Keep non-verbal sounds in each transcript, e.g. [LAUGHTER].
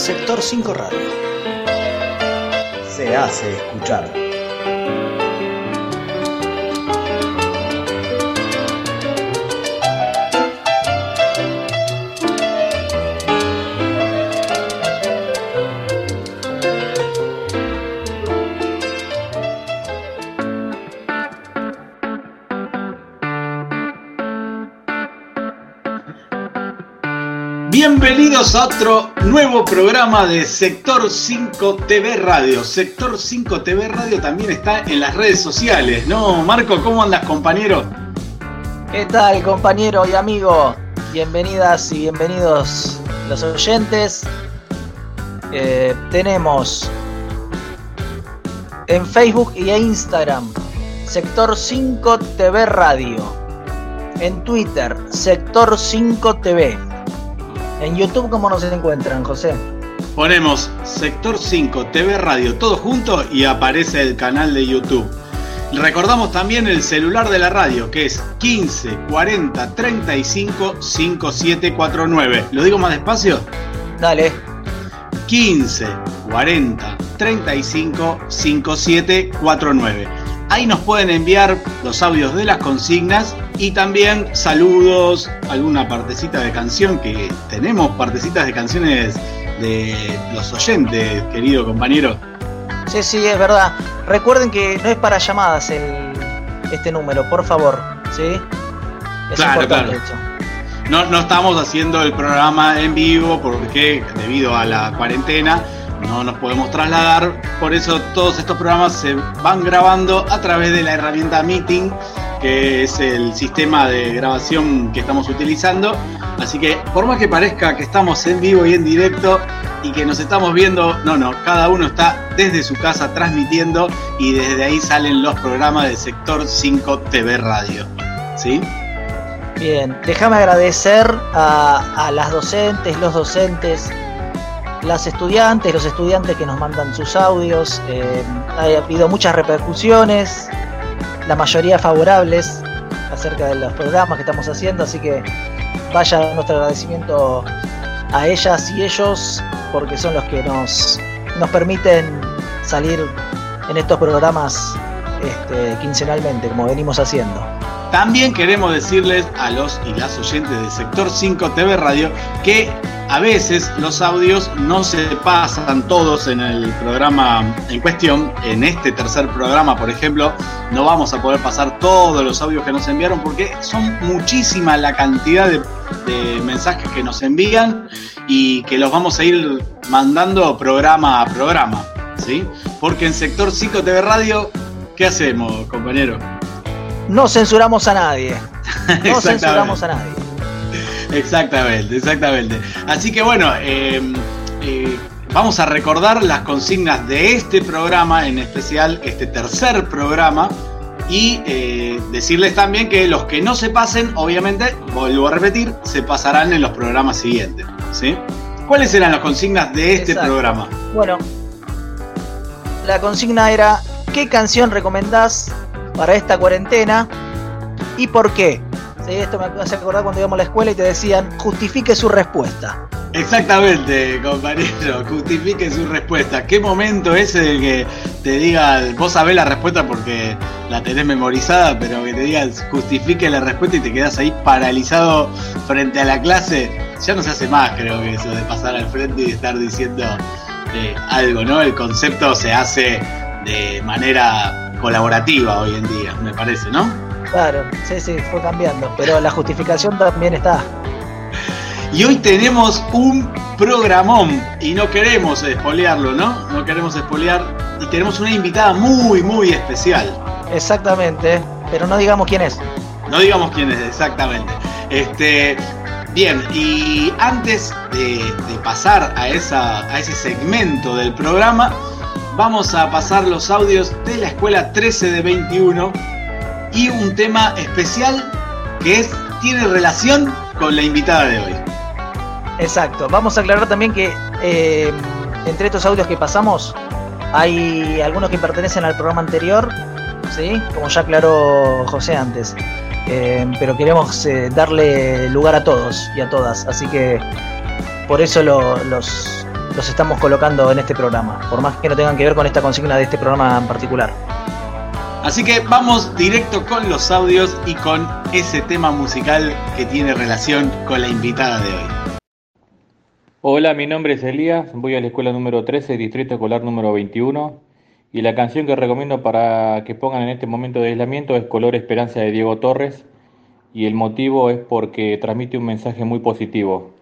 Sector 5 Radio. Se hace escuchar. Bienvenidos a otro nuevo programa de Sector 5 TV Radio. Sector 5 TV Radio también está en las redes sociales, ¿no? Marco, ¿cómo andas, compañero? ¿Qué tal, compañero y amigo? Bienvenidas y bienvenidos los oyentes. Eh, tenemos en Facebook y Instagram Sector 5 TV Radio. En Twitter, Sector 5 TV en YouTube, ¿cómo nos encuentran, José? Ponemos Sector 5 TV Radio todo junto y aparece el canal de YouTube. Recordamos también el celular de la radio, que es 15 40 35 5749. ¿Lo digo más despacio? Dale. 15 40 35 5749. Ahí nos pueden enviar los audios de las consignas y también saludos, alguna partecita de canción que tenemos partecitas de canciones de los oyentes, querido compañero. Sí, sí, es verdad. Recuerden que no es para llamadas el, este número, por favor, ¿sí? Es claro, claro. No, no estamos haciendo el programa en vivo porque debido a la cuarentena no nos podemos trasladar, por eso todos estos programas se van grabando a través de la herramienta Meeting que es el sistema de grabación que estamos utilizando. Así que por más que parezca que estamos en vivo y en directo y que nos estamos viendo, no, no, cada uno está desde su casa transmitiendo y desde ahí salen los programas del sector 5 TV Radio. ¿Sí? Bien, déjame agradecer a, las docentes, los docentes, las estudiantes, los estudiantes que nos mandan sus audios. Eh, ha habido muchas repercusiones, la mayoría favorables acerca de los programas que estamos haciendo, así que vaya nuestro agradecimiento a ellas y ellos porque son los que nos, nos permiten salir en estos programas este, quincenalmente, como venimos haciendo. También queremos decirles a los y las oyentes del sector 5 TV Radio que a veces los audios no se pasan todos en el programa en cuestión. En este tercer programa, por ejemplo, no vamos a poder pasar todos los audios que nos enviaron porque son muchísima la cantidad de, mensajes que nos envían y que los vamos a ir mandando programa a programa. ¿sí? Porque en sector 5 TV Radio, ¿qué hacemos, compañero? no censuramos a nadie. [LAUGHS] No censuramos a nadie. [LAUGHS] Exactamente, exactamente. Así que bueno, em, eh, vamos a recordar las consignas de este programa, en especial este tercer programa, y eh, decirles también que los que no se pasen, obviamente, vuelvo a repetir, se pasarán en los programas siguientes. ¿sí? ¿Cuáles eran las consignas de este programa? Bueno, la consigna era, ¿qué canción recomendás para esta cuarentena y por qué. Esto me hace acordar cuando íbamos a la escuela y te decían, justifique su respuesta. Exactamente, compañero, justifique su respuesta. ¿Qué momento ese de que te diga, vos sabés la respuesta porque la tenés memorizada, pero que te digas justifique la respuesta y te quedas ahí paralizado frente a la clase? Ya no se hace más, creo que eso de pasar al frente y estar diciendo eh, algo, ¿no? El concepto se hace de manera colaborativa hoy en día, me parece, ¿no? Claro, sí, sí, fue cambiando, pero la justificación también está. Y hoy tenemos un programón y no queremos espolearlo, ¿no? No queremos espolear y tenemos una invitada muy, muy especial. Exactamente, pero no digamos quién es. No digamos quién es, exactamente. Este, bien, y antes de, de pasar a, esa, a ese segmento del programa, vamos a pasar los audios de la escuela 13 de 21 y un tema especial que es, tiene relación con la invitada de hoy. Exacto, vamos a aclarar también que eh, entre estos audios que pasamos hay algunos que pertenecen al programa anterior, ¿sí? como ya aclaró José antes. Eh, pero queremos eh, darle lugar a todos y a todas, así que por eso los, los estamos colocando en este programa, por más que no tengan que ver con esta consigna de este programa en particular. Así que vamos directo con los audios y con ese tema musical que tiene relación con la invitada de hoy. Hola, mi nombre es Elías, voy a la escuela número 13, distrito escolar número 21, y la canción que recomiendo para que pongan en este momento de aislamiento es Color Esperanza de Diego Torres, y el motivo es porque transmite un mensaje muy positivo.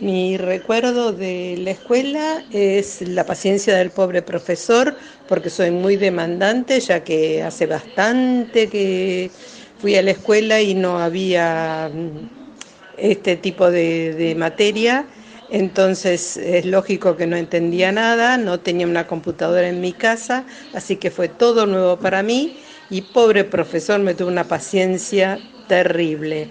Mi recuerdo de la escuela es la paciencia del pobre profesor, porque soy muy demandante, ya que hace bastante que fui a la escuela y no había mm, este tipo de, materia. Entonces es lógico que no entendía nada, no tenía una computadora en mi casa, así que fue todo nuevo para mí y pobre profesor me tuvo una paciencia terrible.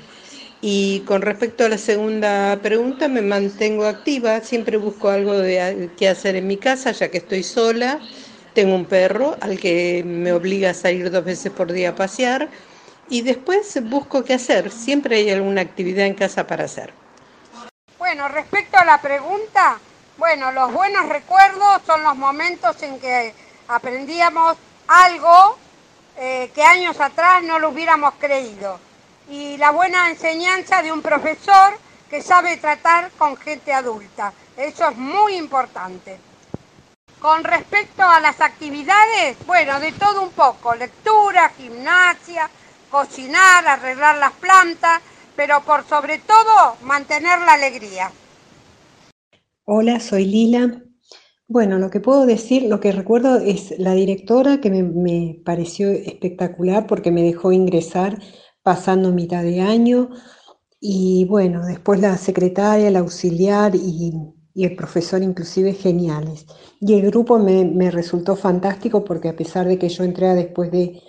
Y con respecto a la segunda pregunta, me mantengo activa, siempre busco algo de que hacer en mi casa, ya que estoy sola. Tengo un perro al que me obliga a salir dos veces por día a pasear y después busco qué hacer. Siempre hay alguna actividad en casa para hacer. Bueno, respecto a la pregunta, bueno, los buenos recuerdos son los momentos en que aprendíamos algo eh, que años atrás no lo hubiéramos creído y la buena enseñanza de un profesor que sabe tratar con gente adulta. Eso es muy importante. Con respecto a las actividades, bueno, de todo un poco, lectura, gimnasia, cocinar, arreglar las plantas, pero por sobre todo mantener la alegría. Hola, soy Lila. Bueno, lo que puedo decir, lo que recuerdo es la directora que me, me pareció espectacular porque me dejó ingresar pasando mitad de año. Y bueno, después la secretaria, el auxiliar y, el profesor inclusive geniales. Y el grupo me, resultó fantástico porque a pesar de que yo entré después de,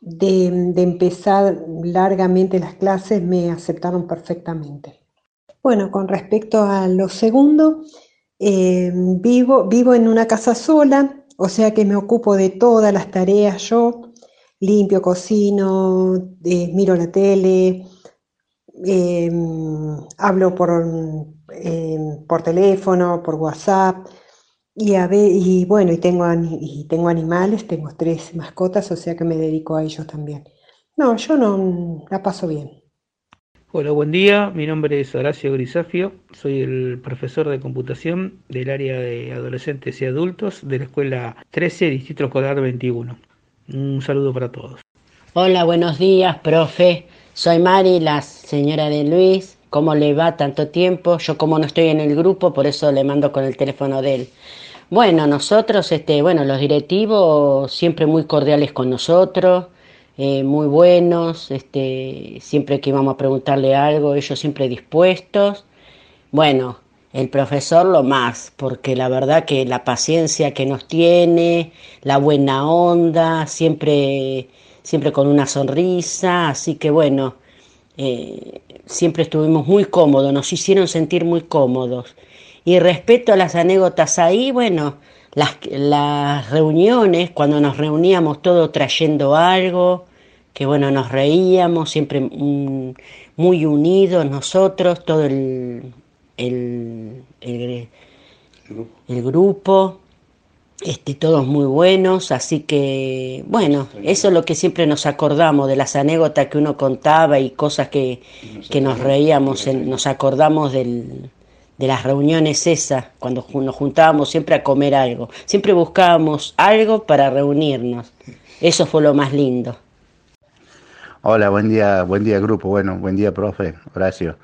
de, empezar largamente las clases, me aceptaron perfectamente. Bueno, con respecto a lo segundo, eh, vivo, vivo en una casa sola, o sea que me ocupo de todas las tareas yo limpio, cocino, eh, miro la tele, em, hablo por, em, por teléfono, por WhatsApp. Y, a y bueno, y tengo, y tengo animales, tengo tres mascotas, o sea que me dedico a ellos también. No, yo no la paso bien. Hola, buen día. Mi nombre es Horacio Grisafio. Soy el profesor de computación del área de adolescentes y adultos de la escuela 13, Distrito Escolar 21. Un saludo para todos. Hola, buenos días, profe. Soy Mari, la señora de Luis. ¿Cómo le va tanto tiempo? Yo como no estoy en el grupo, por eso le mando con el teléfono de él. Bueno, nosotros, este, bueno, los directivos siempre muy cordiales con nosotros, eh, muy buenos, este, siempre que íbamos a preguntarle algo, ellos siempre dispuestos. Bueno, el profesor lo más, porque la verdad que la paciencia que nos tiene, la buena onda, siempre, siempre con una sonrisa, así que bueno, eh, siempre estuvimos muy cómodos, nos hicieron sentir muy cómodos. Y respecto a las anécdotas ahí, bueno, las, las reuniones, cuando nos reuníamos todos trayendo algo, que bueno, nos reíamos, siempre muy unidos nosotros, todo el, el, el, grupo, este, todos muy buenos, así que bueno, eso es lo que siempre nos acordamos de las anécdotas que uno contaba y cosas que, que nos reíamos, nos acordamos del, de las reuniones esas, cuando nos juntábamos siempre a comer algo, siempre buscábamos algo para reunirnos, eso fue lo más lindo. Hola, buen día, buen día grupo, bueno, buen día profe, Horacio.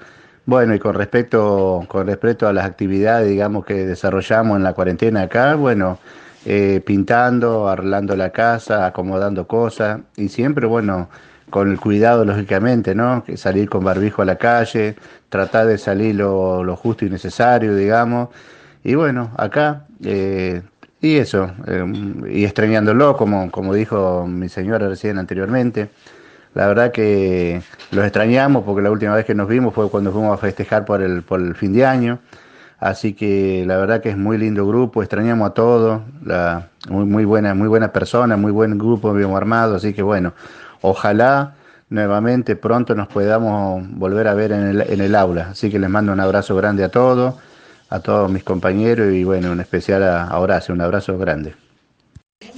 Bueno, y con respecto, con respecto a las actividades, digamos, que desarrollamos en la cuarentena acá, bueno, eh, pintando, arreglando la casa, acomodando cosas, y siempre, bueno, con el cuidado, lógicamente, ¿no? Que salir con barbijo a la calle, tratar de salir lo, justo y necesario, digamos, y bueno, acá, eh, y eso, eh, y extrañándolo, como, como dijo mi señora recién anteriormente, la verdad que los extrañamos porque la última vez que nos vimos fue cuando fuimos a festejar por el, por el fin de año. Así que la verdad que es muy lindo grupo, extrañamos a todos, la, muy, muy, buena, muy buena persona, muy buen grupo, bien armado, así que bueno, ojalá nuevamente pronto nos podamos volver a ver en el, en el aula. Así que les mando un abrazo grande a todos, a todos mis compañeros y bueno, en especial a Horacio, un abrazo grande.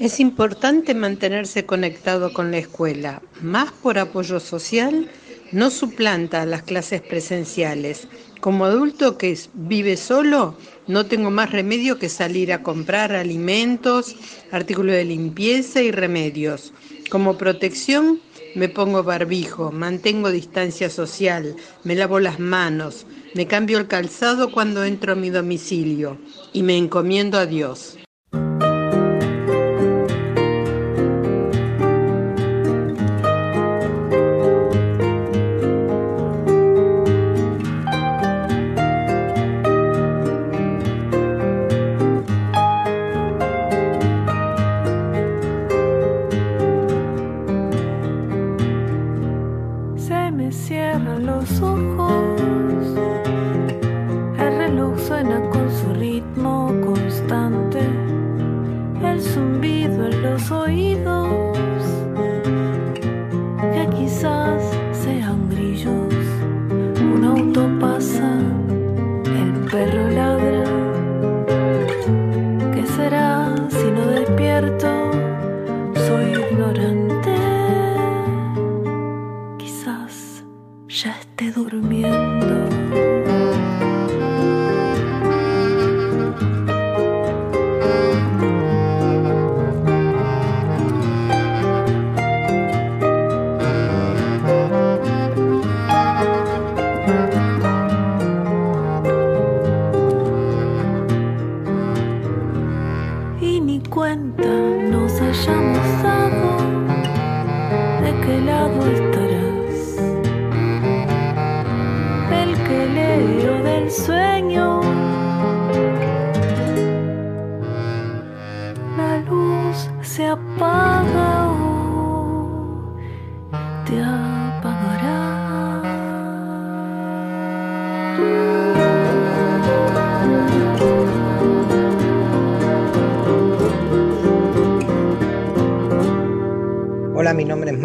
Es importante mantenerse conectado con la escuela, más por apoyo social, no suplanta a las clases presenciales. Como adulto que vive solo, no tengo más remedio que salir a comprar alimentos, artículos de limpieza y remedios. Como protección, me pongo barbijo, mantengo distancia social, me lavo las manos, me cambio el calzado cuando entro a mi domicilio y me encomiendo a Dios.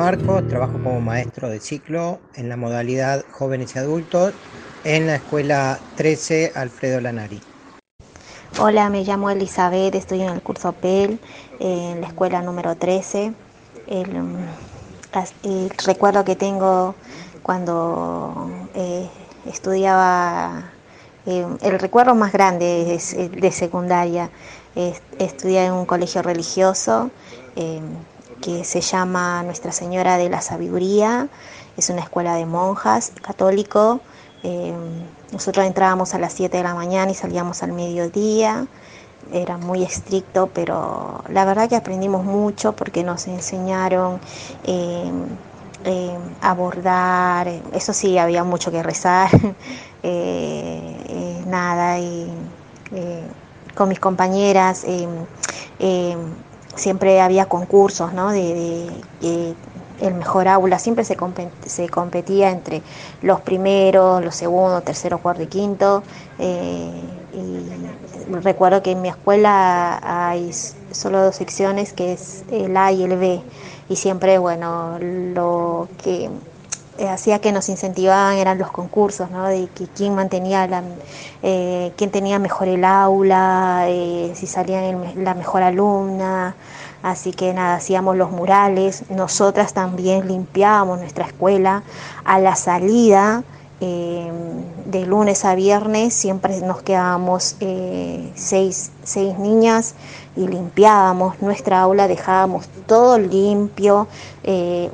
Marco, trabajo como maestro de ciclo en la modalidad jóvenes y adultos en la escuela 13 Alfredo Lanari. Hola, me llamo Elizabeth, estoy en el curso PEL, en la escuela número 13. El, recuerdo que tengo cuando eh, estudiaba, eh, el recuerdo más grande es de secundaria, estudié en un colegio religioso. Eh, que se llama Nuestra Señora de la Sabiduría, es una escuela de monjas católico. Eh, nosotros entrábamos a las 7 de la mañana y salíamos al mediodía, era muy estricto, pero la verdad que aprendimos mucho porque nos enseñaron eh, eh, a bordar, eso sí, había mucho que rezar, [LAUGHS] nada, y con mis compañeras siempre había concursos, ¿no? De, el mejor aula, siempre se, se, competía entre los primeros, los segundos, tercero, cuarto y quinto. Eh, y recuerdo que en mi escuela hay solo dos secciones, que es el A y el B. Y siempre, bueno, lo que hacía que nos incentivaban eran los concursos, ¿no? De que quién mantenía eh, quién tenía mejor el aula, eh, si salía la mejor alumna, Así que nada, hacíamos los murales, nosotras también limpiábamos nuestra escuela a la salida. Eh, de lunes a viernes siempre nos quedábamos eh, seis, niñas y limpiábamos nuestra aula, dejábamos todo limpio, eh,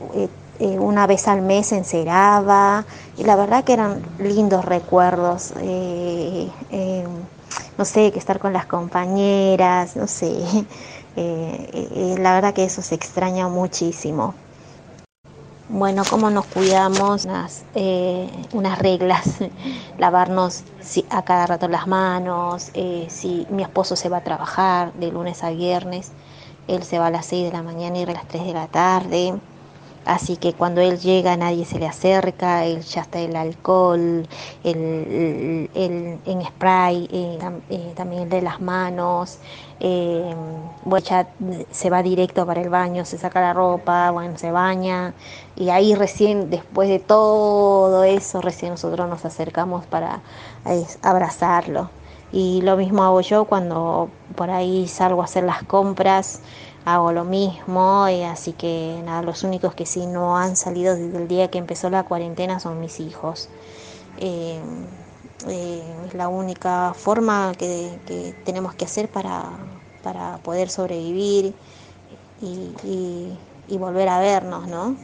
una vez al mes enceraba y la verdad que eran lindos recuerdos, no sé, que estar con las compañeras, no sé, [LAUGHS] eh, la verdad que eso se extraña muchísimo. Bueno, cómo nos cuidamos, unas, eh, unas reglas, [LAUGHS] lavarnos a cada rato las manos, eh, si mi esposo se va a trabajar de lunes a viernes, él se va a las 6 de la mañana y a las 3 de la tarde, Así que cuando él llega nadie se le acerca, él ya está el alcohol, el, en spray, eh, eh, también de las manos, eh, bueno, ya se va directo para el baño, se saca la ropa, bueno, se baña y ahí recién, después de todo eso, recién nosotros nos acercamos para abrazarlo. Y lo mismo hago yo cuando por ahí salgo a hacer las compras, hago lo mismo, y así que nada, los únicos que sí no han salido desde el día que empezó la cuarentena son mis hijos. Eh, eh, es la única forma que, que tenemos que hacer para, para poder sobrevivir y, y, y volver a vernos, ¿no?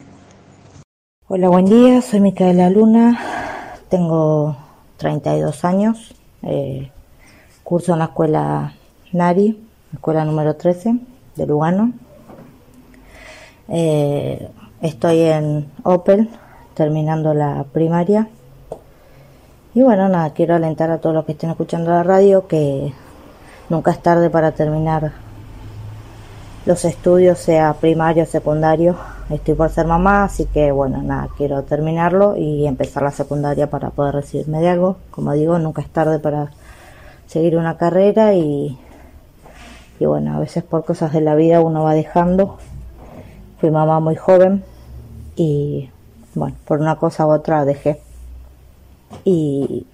Hola, buen día, soy Micaela Luna, tengo 32 años, eh, curso en la escuela Nari, escuela número 13 de Lugano. Eh, estoy en Opel, terminando la primaria. Y bueno, nada, quiero alentar a todos los que estén escuchando la radio que nunca es tarde para terminar los estudios, sea primario o secundario. Estoy por ser mamá, así que bueno, nada, quiero terminarlo y empezar la secundaria para poder recibirme de algo. Como digo, nunca es tarde para seguir una carrera y, y bueno, a veces por cosas de la vida uno va dejando. Fui mamá muy joven y bueno, por una cosa u otra dejé. Y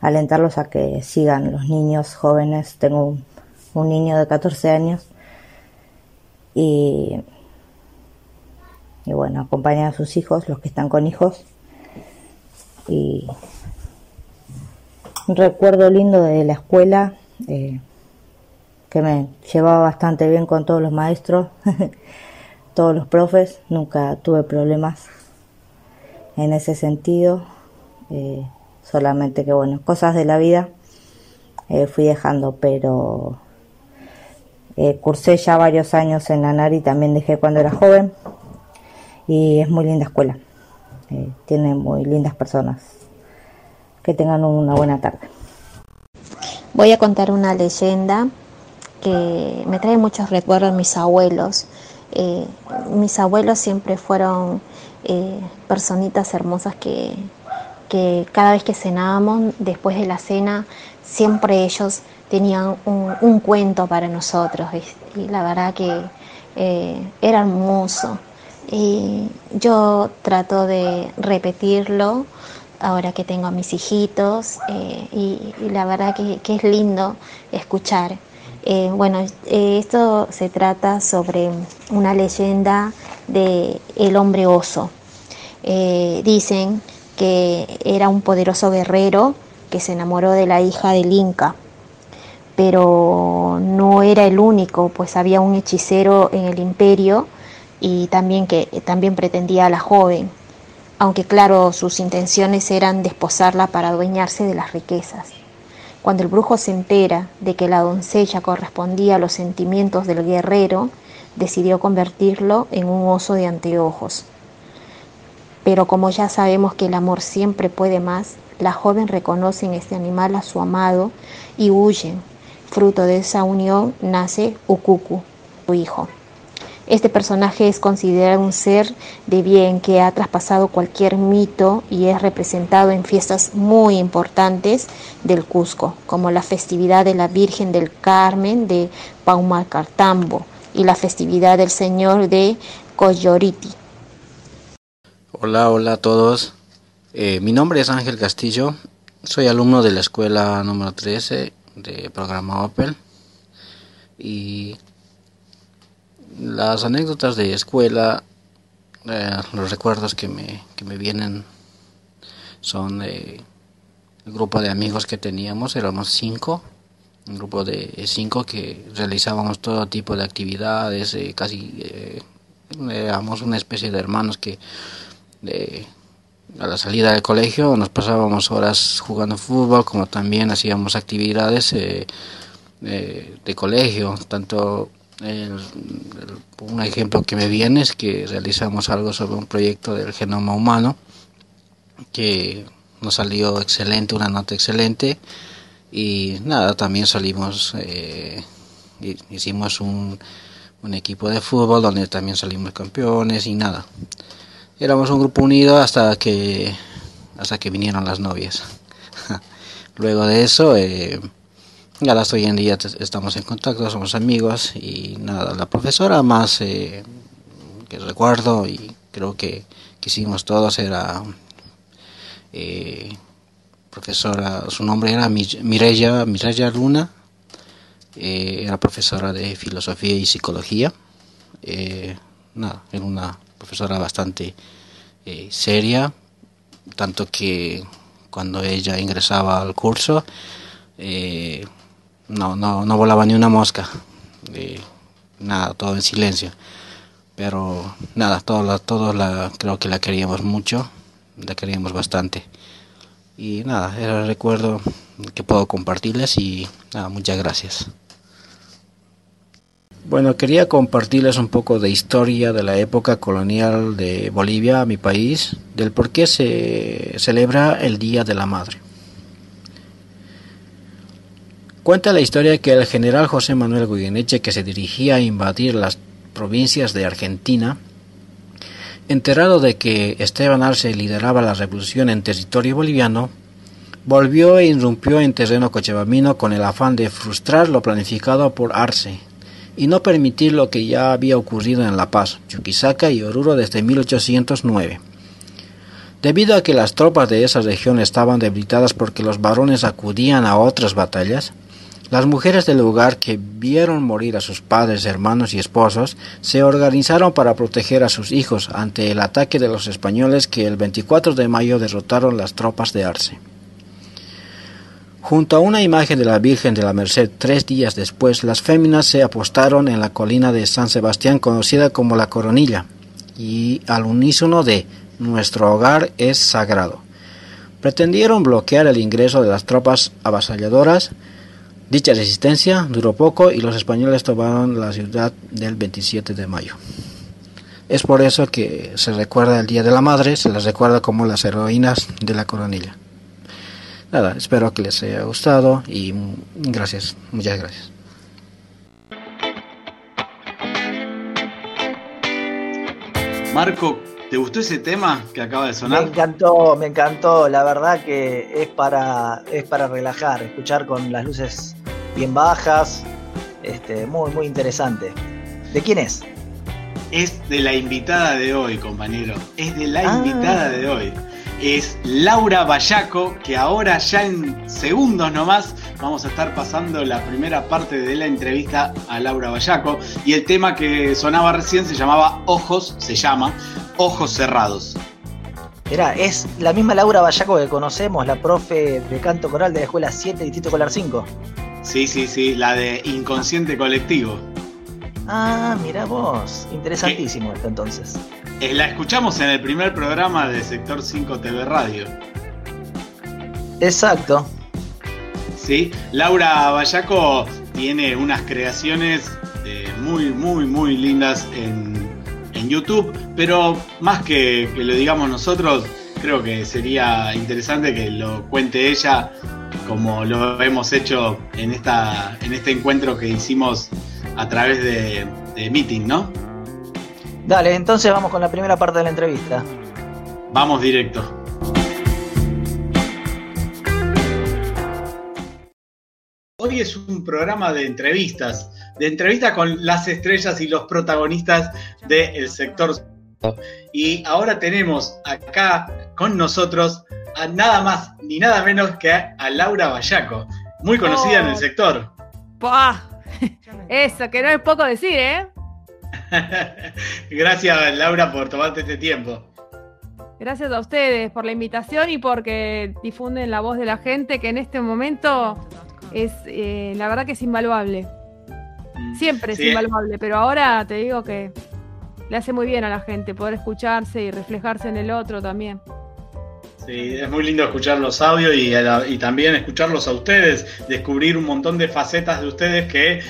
alentarlos a que sigan los niños jóvenes. Tengo un, niño de 14 años y, y bueno, acompañan a sus hijos, los que están con hijos. Y un recuerdo lindo de la escuela, eh, que me llevaba bastante bien con todos los maestros, [LAUGHS] todos los profes, nunca tuve problemas en ese sentido, eh, solamente que bueno, cosas de la vida eh, fui dejando, pero eh, cursé ya varios años en la NARI, también dejé cuando era joven y es muy linda escuela, tiene muy lindas personas. Que tengan una buena tarde. Voy a contar una leyenda que me trae muchos recuerdos mis abuelos. Eh, mis abuelos siempre fueron eh, personitas hermosas que, cada vez que cenábamos, después de la cena, siempre ellos tenían un, cuento para nosotros y, la verdad que eh, era hermoso. Y yo trato de repetirlo ahora que tengo a mis hijitos y, la verdad que, es lindo escuchar. Eh, bueno, eh, esto se trata sobre una leyenda de el hombre oso. Eh, dicen que era un poderoso guerrero que se enamoró de la hija del Inca, pero no era el único, pues había un hechicero en el imperio y también que también pretendía a la joven aunque claro, sus intenciones eran desposarla para adueñarse de las riquezas. Cuando el brujo se entera de que la doncella correspondía a los sentimientos del guerrero, decidió convertirlo en un oso de anteojos. Pero como ya sabemos que el amor siempre puede más, la joven reconoce en este animal a su amado y huyen. Fruto de esa unión nace Ukuku, su hijo. Este personaje es considerado un ser de bien que ha traspasado cualquier mito y es representado en fiestas muy importantes del Cusco, como la festividad de la Virgen del Carmen de Paumacartambo y la festividad del Señor de Coyoriti. Hola, hola a todos. Eh, mi nombre es Ángel Castillo. Soy alumno de la escuela número 13 de programa Opel. Y las anécdotas de escuela, eh, los recuerdos que me, que me vienen son eh, el grupo de amigos que teníamos, éramos cinco, un grupo de cinco que realizábamos todo tipo de actividades, eh, casi éramos una especie de hermanos que a la salida del colegio nos pasábamos horas jugando fútbol, como también hacíamos actividades de colegio, tanto un ejemplo que me viene es que realizamos algo sobre un proyecto del genoma humano que nos salió excelente, una nota excelente y nada, también salimos, eh, hicimos un, un equipo de fútbol donde también salimos campeones y nada. Éramos un grupo unido hasta que hasta que vinieron las novias. [LAUGHS] Luego de eso eh, ya las hoy en día estamos en contacto, somos amigos y nada, la profesora más eh, que recuerdo y creo que, que hicimos todos era eh, profesora, su nombre era Mireya, Mireya Luna, eh, era profesora de filosofía y psicología. Nada, era una profesora bastante seria, tanto que cuando ella ingresaba al curso no, no, no volaba ni una mosca, nada, todo en silencio. Pero nada, todos, todos la, creo que la queríamos mucho, la queríamos bastante. Y nada, era el recuerdo que puedo compartirles y nada, muchas gracias. Bueno, quería compartirles un poco de historia de la época colonial de Bolivia, mi país, del por qué se celebra el Día de la Madre. Cuenta la historia que el general José Manuel Goyeneche, que se dirigía a invadir las provincias de Argentina, enterado de que Esteban Arce lideraba la revolución en territorio boliviano, volvió e irrumpió en terreno cochabamino con el afán de frustrar lo planificado por Arce y no permitir lo que ya había ocurrido en La Paz, Chuquisaca y Oruro desde 1809. Debido a que las tropas de esa región estaban debilitadas porque los varones acudían a otras batallas, las mujeres del lugar que vieron morir a sus padres, hermanos y esposos se organizaron para proteger a sus hijos ante el ataque de los españoles que el 24 de mayo derrotaron las tropas de Arce. Junto a una imagen de la Virgen de la Merced tres días después, las féminas se apostaron en la colina de San Sebastián conocida como la Coronilla y al unísono de Nuestro hogar es sagrado. Pretendieron bloquear el ingreso de las tropas avasalladoras. Dicha resistencia duró poco y los españoles tomaron la ciudad del 27 de mayo. Es por eso que se recuerda el Día de la Madre, se les recuerda como las heroínas de la coronilla nada, espero que les haya gustado y gracias, muchas gracias. Marco, ¿te gustó ese tema que acaba de sonar? Me encantó, me encantó. La verdad que es para, es para relajar, escuchar con las luces bien bajas. Este, muy, muy interesante. ¿De quién es? Es de la invitada de hoy, compañero. Es de la ah. invitada de hoy es Laura Bayaco, que ahora ya en segundos nomás vamos a estar pasando la primera parte de la entrevista a Laura Bayaco. Y el tema que sonaba recién se llamaba Ojos, se llama Ojos Cerrados. Era, es la misma Laura Bayaco que conocemos, la profe de canto coral de la Escuela 7, Distrito Colar 5. Sí, sí, sí, la de Inconsciente Colectivo. Ah, mira vos, interesantísimo esto entonces. Eh, la escuchamos en el primer programa de Sector 5 TV Radio. Exacto. Sí, Laura Bayaco tiene unas creaciones eh, muy, muy, muy lindas en, YouTube, pero más que, que lo digamos nosotros, creo que sería interesante que lo cuente ella como lo hemos hecho en, esta, en este encuentro que hicimos a través de, de Meeting, ¿no? Dale, entonces vamos con la primera parte de la entrevista. Vamos directo. Hoy es un programa de entrevistas, de entrevistas con las estrellas y los protagonistas del sector. Y ahora tenemos acá con nosotros a nada más ni nada menos que a Laura Bayaco, muy conocida en el oh. sector. Eso, que no es poco decir, ¿eh? [LAUGHS] Gracias, Laura, por tomarte este tiempo. Gracias a ustedes por la invitación y porque difunden la voz de la gente, que en este momento es, eh, la verdad que es invaluable. Mm. Siempre es invaluable, pero ahora te digo que le hace muy bien a la gente poder escucharse y reflejarse en el otro también. Sí, es muy lindo escuchar los audios y, y también escucharlos a ustedes, descubrir un montón de facetas de ustedes que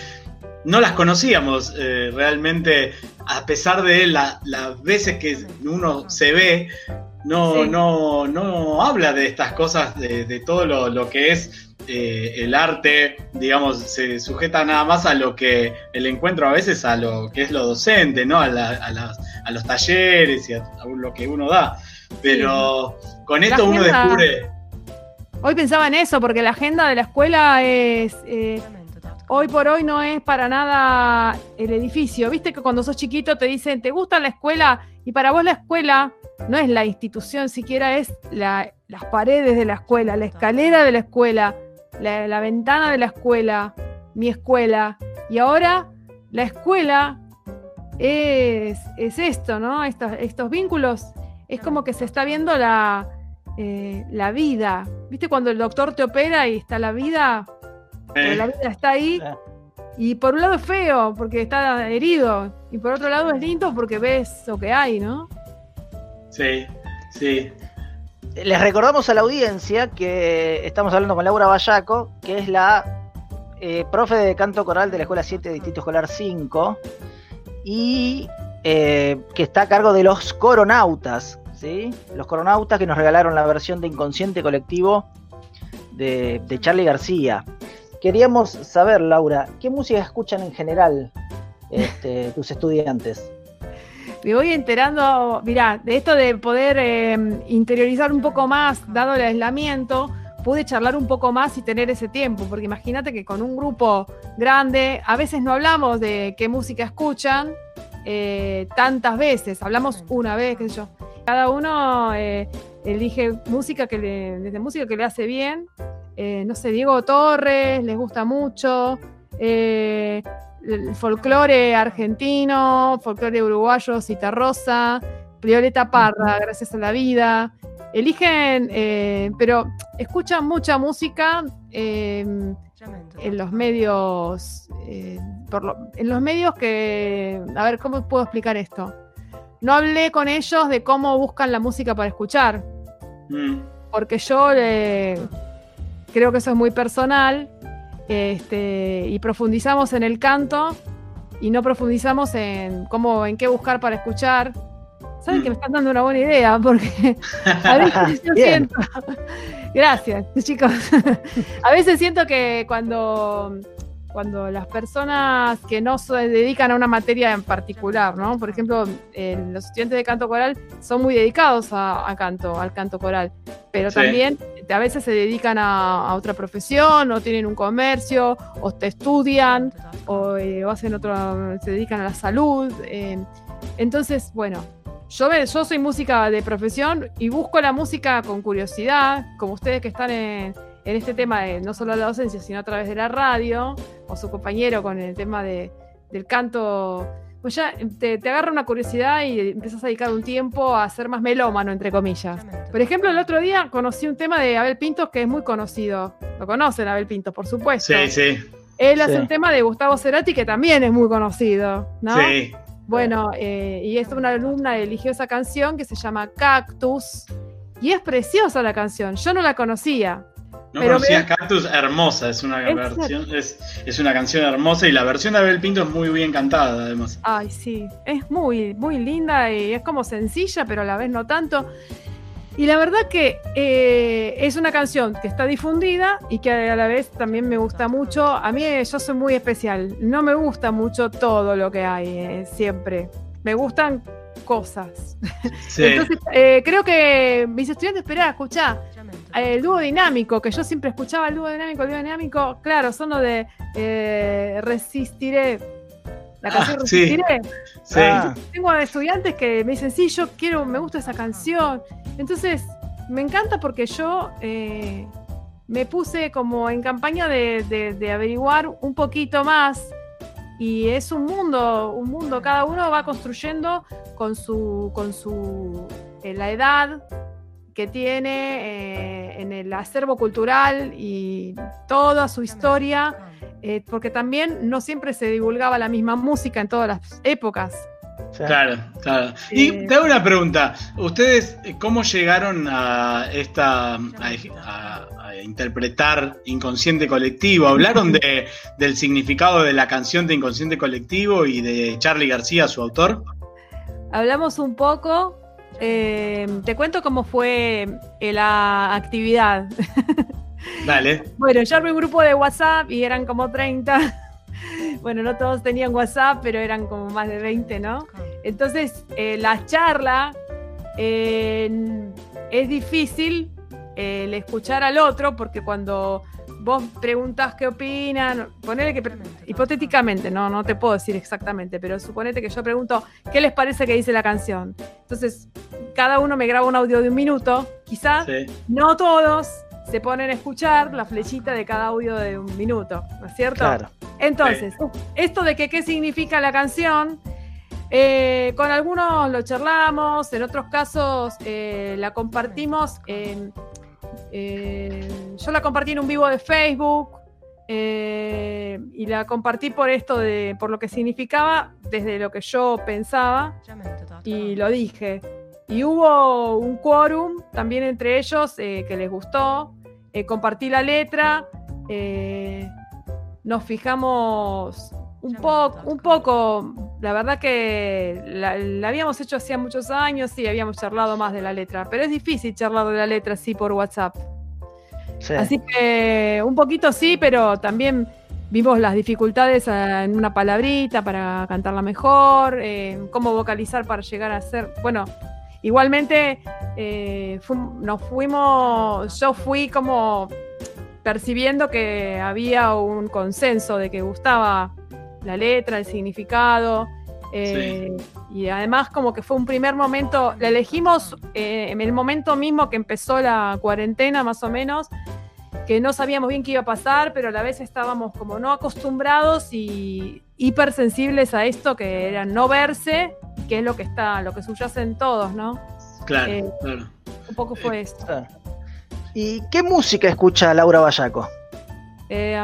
no las conocíamos eh, realmente, a pesar de las veces que uno se ve, no, no, no habla de estas cosas, de, todo lo, que es eh, el arte, digamos, se sujeta nada más a lo que el encuentro a veces a lo que es lo docente, ¿no? A, a, los talleres y a, lo que uno da. Pero con esto uno descubre... Hoy pensaba en eso, porque la agenda de la escuela es... Eh, hoy por hoy no es para nada el edificio. Viste que cuando sos chiquito te dicen, ¿te gusta la escuela? Y para vos la escuela no es la institución siquiera, es las paredes de la escuela, la escalera de la escuela, la, ventana de la escuela, mi escuela. Y ahora la escuela es, esto, ¿no? Estos, estos, vínculos, es como que se está viendo la, eh, la vida. ¿Viste cuando el doctor te opera y está la vida? La vida está ahí. Y por un lado es feo porque está herido. Y por otro lado es lindo porque ves lo que hay, ¿no? Sí, sí. Les recordamos a la audiencia que estamos hablando con Laura Bayaco, que es la eh, profe de canto coral de la Escuela 7 Distrito Escolar 5 y eh, que está a cargo de los coronautas, ¿sí? Los coronautas que nos regalaron la versión de Inconsciente Colectivo de, de Charlie García. Queríamos saber, Laura, ¿qué música escuchan en general este, tus estudiantes? Me voy enterando, mirá, de esto de poder eh, interiorizar un poco más, dado el aislamiento, pude charlar un poco más y tener ese tiempo, porque imagínate que con un grupo grande, a veces no hablamos de qué música escuchan eh, tantas veces, hablamos una vez, qué sé yo. Cada uno eh, elige música que le, desde música que le hace bien. no sé, Diego Torres les gusta mucho el folclore argentino, folclore uruguayo, Cita Rosa, Violeta Parra, Gracias a la Vida. Eligen, eh, pero escuchan mucha música em, en los medios, eh, en los medios que, a ver, ¿cómo puedo explicar esto? No hablé con ellos de cómo buscan la música para escuchar, mm. porque yo eh, creo que eso es muy personal este, y profundizamos en el canto y no profundizamos en cómo, en qué buscar para escuchar. Saben que me están dando una buena idea, [LAUGHS] porque a veces yo [LAUGHS] siento. [LAUGHS] Gracias, chicos. a veces siento que cuando cuando las personas que no se dedican a una materia en particular, ¿no? Por ejemplo, los estudiantes de canto coral son muy dedicados a, canto, al canto coral, pero también a veces se dedican a, otra profesión, o tienen un comercio, o te estudian, o, eh, hacen otro, se dedican a la salud. Eh. entonces, bueno, yo, yo soy música de profesión y busco la música con curiosidad, como ustedes que están en en este tema de no solo la docencia, sino a través de la radio, o su compañero con el tema de, del canto, pues ya te, agarra una curiosidad y empiezas a dedicar un tiempo a ser más melómano, entre comillas. Por ejemplo, el otro día conocí un tema de Abel Pintos que es muy conocido. Lo conocen, Abel Pintos, por supuesto. Sí, sí. Él hace un tema de Gustavo Cerati que también es muy conocido, ¿no? Sí. Bueno, eh, y es una alumna eligió esa canción que se llama Cactus. Y es preciosa la canción. Yo no la conocía. No conocía Cactus, hermosa, es una versión, es, una canción hermosa y la versión de Abel Pinto es muy bien cantada además. Ay, sí, es muy, muy linda y es como sencilla, pero a la vez no tanto. Y la verdad que eh, es una canción que está difundida y que a la vez también me gusta mucho. A mí yo soy muy especial, no me gusta mucho todo lo que hay eh, siempre. Me gustan cosas. Entonces, eh, creo que mis estudiantes, espera, escuchá, el dúo dinámico, que yo siempre escuchaba el dúo dinámico, el dúo dinámico, claro, son los de eh, Resistiré. La canción ah, Resistiré. Ah, tengo estudiantes que me dicen, sí, yo quiero, me gusta esa canción. Entonces, me encanta porque yo eh, me puse como en campaña de, averiguar un poquito más y es un mundo, un mundo, cada uno va construyendo con su, con su, eh, la edad, que tiene eh, en el acervo cultural y toda su historia, eh, porque también no siempre se divulgaba la misma música en todas las épocas. Claro, claro. Y te hago una pregunta. ¿Ustedes cómo llegaron a esta a, interpretar inconsciente colectivo? ¿Hablaron de, [LAUGHS] del significado de la canción de inconsciente colectivo y de Charlie García, su autor? Hablamos un poco, eh, te cuento cómo fue eh, la actividad. [LAUGHS] Dale. bueno, yo armé un grupo de WhatsApp y eran como 30. [LAUGHS] bueno, no todos tenían WhatsApp, pero eran como más de 20, ¿no? Entonces, eh, la charla es difícil el escuchar al otro porque cuando vos preguntas qué opinan, ponele que hipotéticamente, no, no te puedo decir exactamente, pero suponete que yo pregunto qué les parece que dice la canción. Entonces, cada uno me graba un audio de un minuto, quizás, no todos se ponen a escuchar la flechita de cada audio de un minuto, ¿no es cierto? Claro. Entonces, esto de que qué significa la canción, eh, con algunos lo charlamos, en otros casos eh, la compartimos en eh, yo la compartí en un vivo de Facebook eh, y la compartí por esto de, por lo que significaba, desde lo que yo pensaba y lo dije. Y hubo un quórum también entre ellos eh, que les gustó. compartí la letra. nos fijamos un poco, un poco, la verdad que la, habíamos hecho hacía muchos años y habíamos charlado más de la letra, pero es difícil charlar de la letra así por WhatsApp. Así que un poquito sí, pero también vimos las dificultades eh, en una palabrita para cantarla mejor, eh, cómo vocalizar para llegar a ser, bueno, igualmente eh, nos fuimos, yo fui como percibiendo que había un consenso de que gustaba la letra, el significado. Eh, y además como que fue un primer momento, la elegimos eh, en el momento mismo que empezó la cuarentena más o menos, que no sabíamos bien qué iba a pasar, pero a la vez estábamos como no acostumbrados y hipersensibles a esto, que era no verse, que es lo que está, lo que subyace en todos, ¿no? Claro, eh, claro. Un poco fue esto. ¿Y qué música escucha Laura Bayaco? Eh,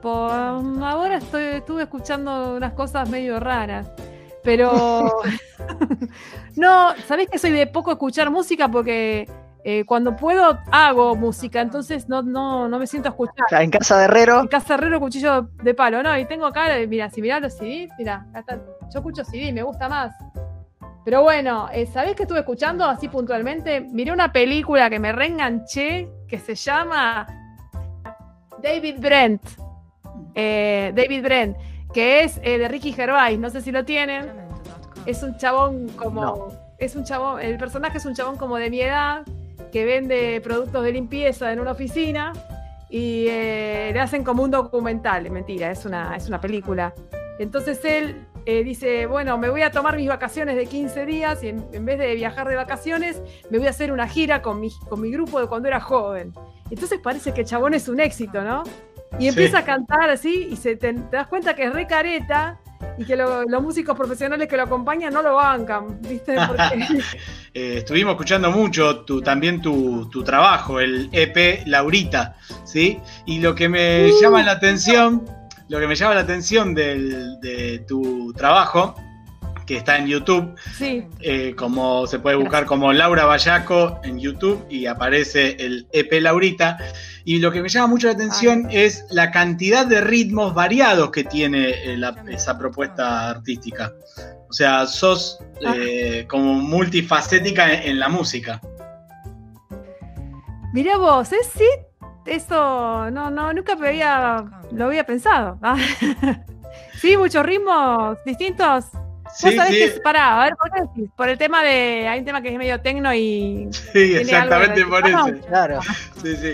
por ahora estoy, estuve escuchando unas cosas medio raras. Pero [LAUGHS] [LAUGHS] no, sabés que soy de poco escuchar música porque eh, cuando puedo hago música, entonces no, no, no me siento a escuchar. en casa de herrero. En casa de herrero, cuchillo de palo, ¿no? Y tengo acá, mira, si mirás los CD, mira, yo escucho CD, me gusta más. Pero bueno, eh, ¿sabés que estuve escuchando así puntualmente? Miré una película que me reenganché que se llama David Brent. Eh, David Brent, que es eh, de Ricky Gervais, no sé si lo tienen. Es un chabón como. Es un chabón. El personaje es un chabón como de mi edad que vende productos de limpieza en una oficina y eh, le hacen como un documental. Mentira, es una, es una película. Entonces él dice, bueno, me voy a tomar mis vacaciones de 15 días y en, vez de viajar de vacaciones, me voy a hacer una gira con mi, con mi grupo de cuando era joven. Entonces parece que el chabón es un éxito, ¿no? Y empieza a cantar así y se te, das cuenta que es re careta y que los músicos profesionales que lo acompañan no lo bancan, ¿viste? [LAUGHS] Eh, estuvimos escuchando mucho tu, también tu, trabajo, el EP Laurita, ¿sí? Y lo que me uh. llama la atención, lo que me llama la atención de tu trabajo que está en YouTube. Sí. Eh, como se puede buscar como Laura Bayaco en YouTube y aparece el EP Laurita. Y lo que me llama mucho la atención es la cantidad de ritmos variados que tiene eh, esa propuesta artística. O sea, sos ah. eh, como multifacética en, la música. Mira vos, ¿es sí? Eso no, no, nunca me había, lo había pensado. [LAUGHS] sí, muchos ritmos distintos. Sí, sabés que pará, a ver, ¿por, qué por el tema de. Hay un tema que es medio tecno y. Sí, exactamente por eso. Claro. [LAUGHS] Sí, sí.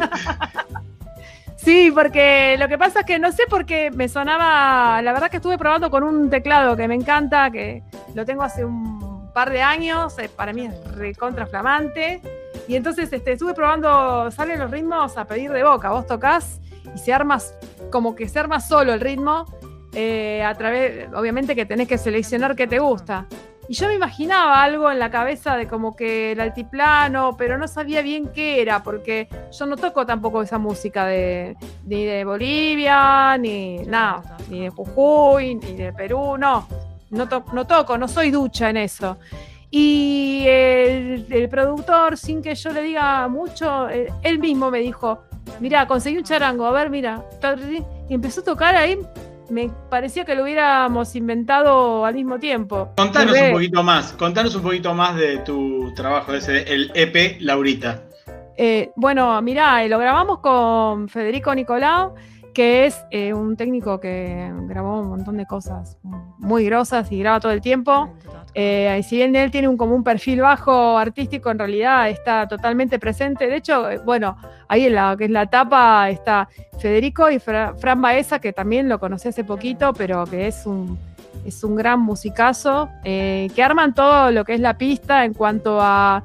Sí, porque lo que pasa es que no sé por qué me sonaba. La verdad que estuve probando con un teclado que me encanta, que lo tengo hace un par de años. Eh, para mí es recontra flamante. Y entonces este, estuve probando, salen los ritmos a pedir de boca. Vos tocas y se arma como que se arma solo el ritmo eh, a través, obviamente que tenés que seleccionar qué te gusta. Y yo me imaginaba algo en la cabeza de como que el altiplano, pero no sabía bien qué era, porque yo no toco tampoco esa música de, ni de Bolivia, ni nada, ni de Jujuy, ni de Perú, no, no, no toco, no soy ducha en eso. Y el, productor, sin que yo le diga mucho, eh, él mismo me dijo, mira, conseguí un charango, a ver, mira, y empezó a tocar ahí me parecía que lo hubiéramos inventado al mismo tiempo. Contanos un poquito más, contanos un poquito más de tu trabajo, ese, el EP Laurita. Eh, bueno, mirá, lo grabamos con Federico Nicolau, que es eh, un técnico que grabó un montón de cosas muy grosas y graba todo el tiempo. Eh, si bien él tiene un, como un perfil bajo artístico, en realidad está totalmente presente. De hecho, eh, bueno, ahí en la que es la tapa está Federico y Fran Baeza, que también lo conocí hace poquito, pero que es un, es un gran musicazo, que arman todo lo que es la pista en cuanto a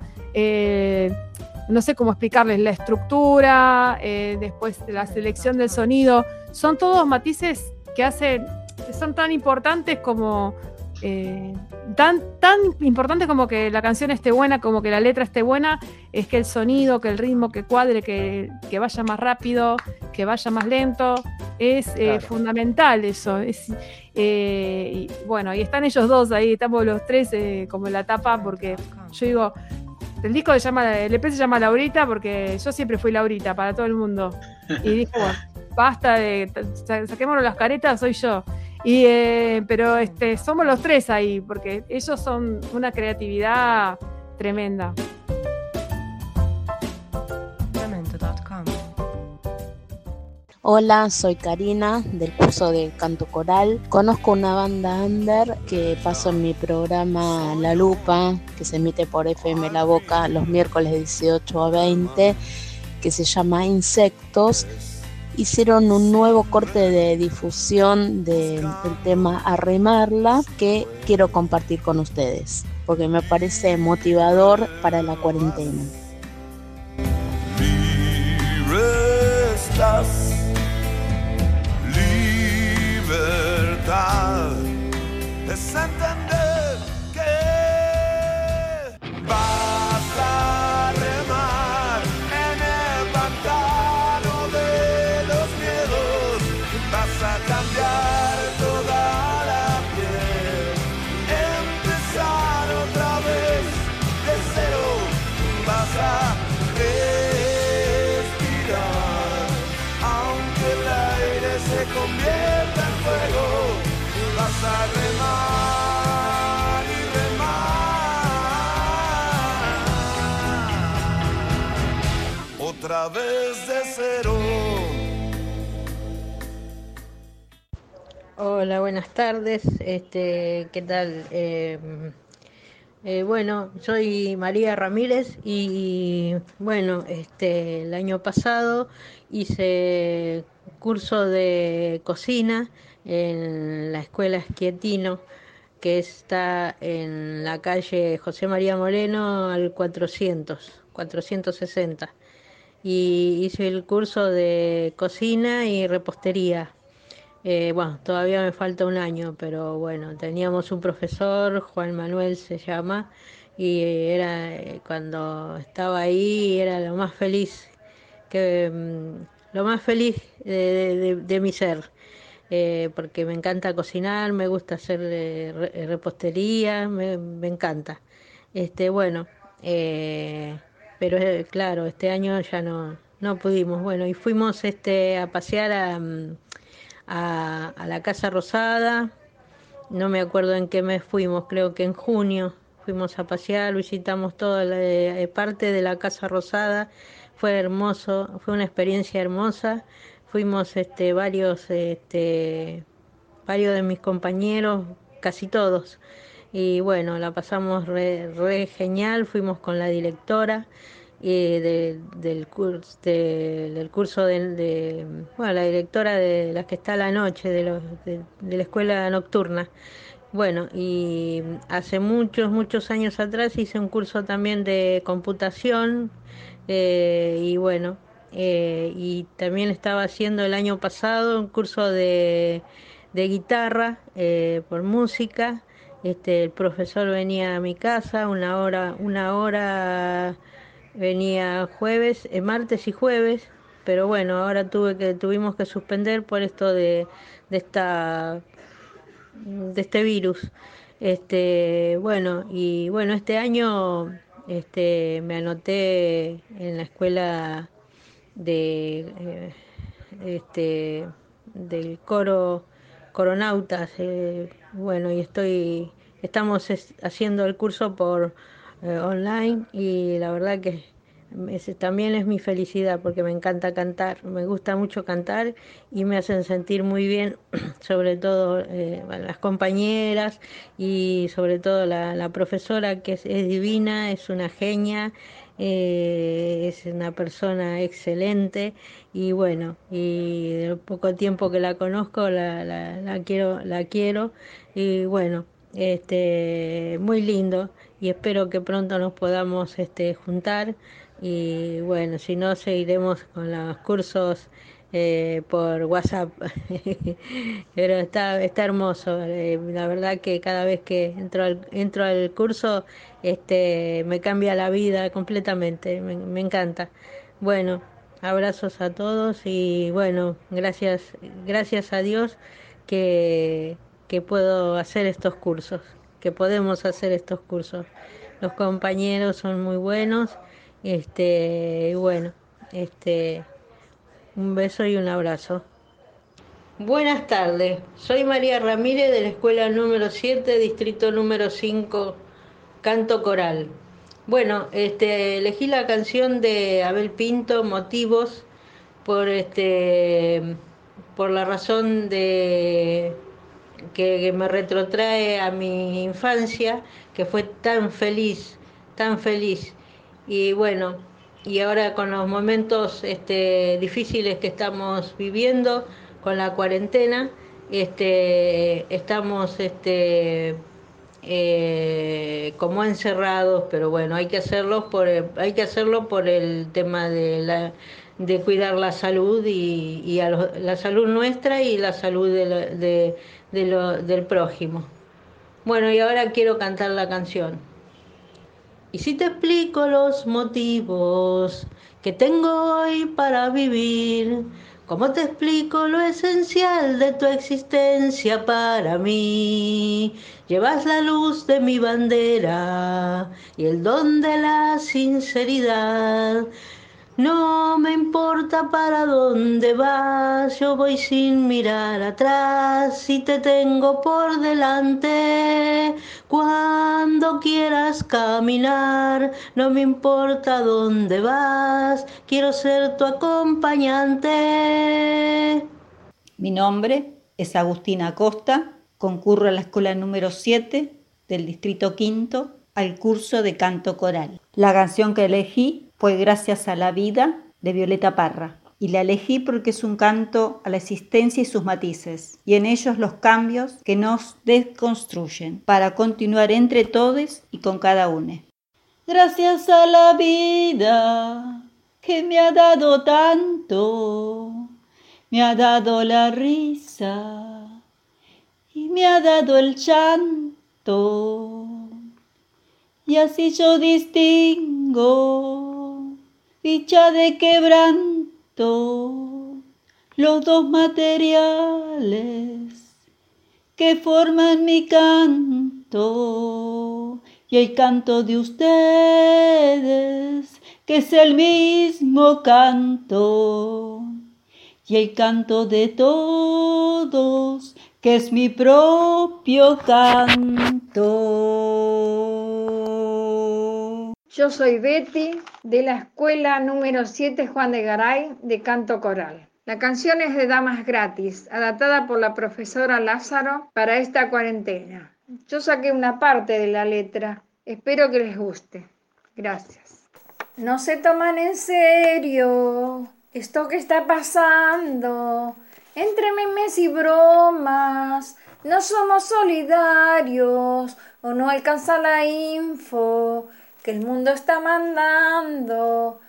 no sé cómo explicarles, la estructura, eh, después la selección del sonido, son todos matices que hacen, que son tan importantes como, eh, tan, tan importantes como que la canción esté buena, como que la letra esté buena, es que el sonido, que el ritmo, que cuadre, que, vaya más rápido, que vaya más lento, es eh, fundamental eso. y, bueno, y están ellos dos ahí, estamos los tres como en la tapa, porque yo digo, el disco se llama, el EP se llama Laurita porque yo siempre fui Laurita para todo el mundo. Y dijo, basta de, saquémonos las caretas, soy yo. Y, eh, pero este, somos los tres ahí, porque ellos son una creatividad tremenda. Hola, soy Karina del curso de canto coral. Conozco una banda under que pasó en mi programa La Lupa, que se emite por FM La Boca los miércoles de 18 a 20, que se llama Insectos. Hicieron un nuevo corte de difusión del tema Arremarla que quiero compartir con ustedes, porque me parece motivador para la cuarentena. Libertad es entender que Va cero. Hola, buenas tardes. Este, ¿qué tal? Eh, eh, bueno, soy María Ramírez y bueno, este, el año pasado hice curso de cocina en la escuela Esquietino, que está en la calle José María Moreno al 400, 460. Y hice el curso de cocina y repostería. Eh, bueno, todavía me falta un año, pero bueno, teníamos un profesor, Juan Manuel se llama, y era eh, cuando estaba ahí era lo más feliz que mm, lo más feliz de, mi ser, eh, porque me encanta cocinar, me gusta hacer eh, repostería, me, encanta. Este, bueno, eh, pero claro, este año ya no, no pudimos. Bueno, y fuimos este, a pasear a, a, la Casa Rosada, no me acuerdo en qué mes fuimos, creo que en junio fuimos a pasear, visitamos toda la parte de la Casa Rosada fue hermoso, fue una experiencia hermosa. Fuimos este, varios, este, varios de mis compañeros, casi todos. Y bueno, la pasamos re, genial, fuimos con la directora del, curso, del curso de, la directora de la que está a la noche, de, de la escuela nocturna. Bueno, y hace muchos, muchos años atrás hice un curso también de computación eh, y bueno, eh, y también estaba haciendo el año pasado un curso de, de guitarra eh, por música. Este, el profesor venía a mi casa una hora, una hora venía jueves, martes y jueves, pero bueno, ahora tuve que, tuvimos que suspender por esto de, de esta de este virus. Este, bueno, y bueno, este año este, me anoté en la escuela de eh, este, del coro coronautas eh, bueno y estoy estamos haciendo el curso por eh, online y la verdad que también es mi felicidad porque me encanta cantar, me gusta mucho cantar y me hacen sentir muy bien, [CLEARS THROAT] sobre todo eh, las compañeras y sobre todo la, profesora que es, divina, es una genia, eh, es una persona excelente y bueno, y el poco tiempo que la conozco la, la quiero, la quiero y bueno, este, muy lindo y espero que pronto nos podamos este, juntar y bueno, si no seguiremos con los cursos eh, por WhatsApp. [LAUGHS] Pero está, está hermoso. Eh, la verdad que cada vez que entro al, entro al curso este, me cambia la vida completamente. Me, me encanta. Bueno, abrazos a todos y bueno, gracias, gracias a Dios que que puedo hacer estos cursos, que podemos hacer estos cursos. Los compañeros son muy buenos, este, y bueno, este, un beso y un abrazo. Buenas tardes, soy María Ramírez de la escuela número 7, distrito número 5, canto coral. Bueno, este, elegí la canción de Abel Pinto, Motivos, por, este, por la razón de que, me retrotrae a mi infancia, que fue tan feliz, tan feliz. Y bueno, y ahora con los momentos este, difíciles que estamos viviendo, con la cuarentena, este, estamos este, eh, como encerrados, pero bueno, hay que hacerlo por el, hay que hacerlo por el tema de la de cuidar la salud y, y a la salud nuestra y la salud de, de lo, del prójimo. Bueno, y ahora quiero cantar la canción. Y si te explico los motivos que tengo hoy para vivir, ¿cómo te explico lo esencial de tu existencia para mí? Llevas la luz de mi bandera y el don de la sinceridad no me importa para dónde vas, yo voy sin mirar atrás y te tengo por delante. Cuando quieras caminar, no me importa dónde vas, quiero ser tu acompañante. Mi nombre es Agustina Costa, concurro a la escuela número 7 del distrito quinto al curso de canto coral. La canción que elegí fue Gracias a la vida de Violeta Parra. Y la elegí porque es un canto a la existencia y sus matices, y en ellos los cambios que nos desconstruyen, para continuar entre todos y con cada uno. Gracias a la vida que me ha dado tanto, me ha dado la risa y me ha dado el llanto. Y así yo distingo dicha de quebranto, los dos materiales que forman mi canto y el canto de ustedes, que es el mismo canto, y el canto de todos, que es mi propio canto. Yo soy Betty de la escuela número 7 Juan de Garay de canto coral. La canción es de Damas Gratis, adaptada por la profesora Lázaro para esta cuarentena. Yo saqué una parte de la letra. Espero que les guste. Gracias. No se toman en serio esto que está pasando. Entre memes y bromas, no somos solidarios o no alcanza la info que el mundo está mandando,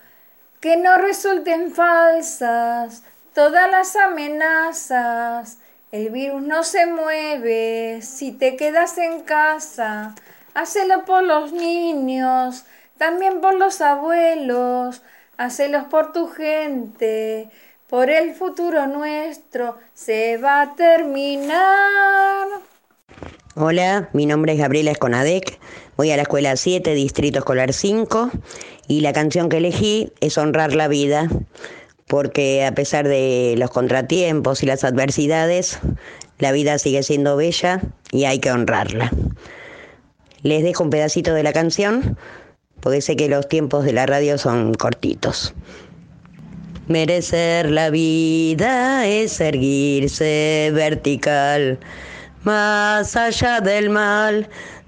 que no resulten falsas todas las amenazas. El virus no se mueve si te quedas en casa. Hacelo por los niños, también por los abuelos, hacelos por tu gente, por el futuro nuestro se va a terminar. Hola, mi nombre es Gabriela Esconadec, voy a la escuela 7, distrito escolar 5, y la canción que elegí es Honrar la vida, porque a pesar de los contratiempos y las adversidades, la vida sigue siendo bella y hay que honrarla. Les dejo un pedacito de la canción porque sé que los tiempos de la radio son cortitos. Merecer la vida es erguirse vertical, más allá del mal,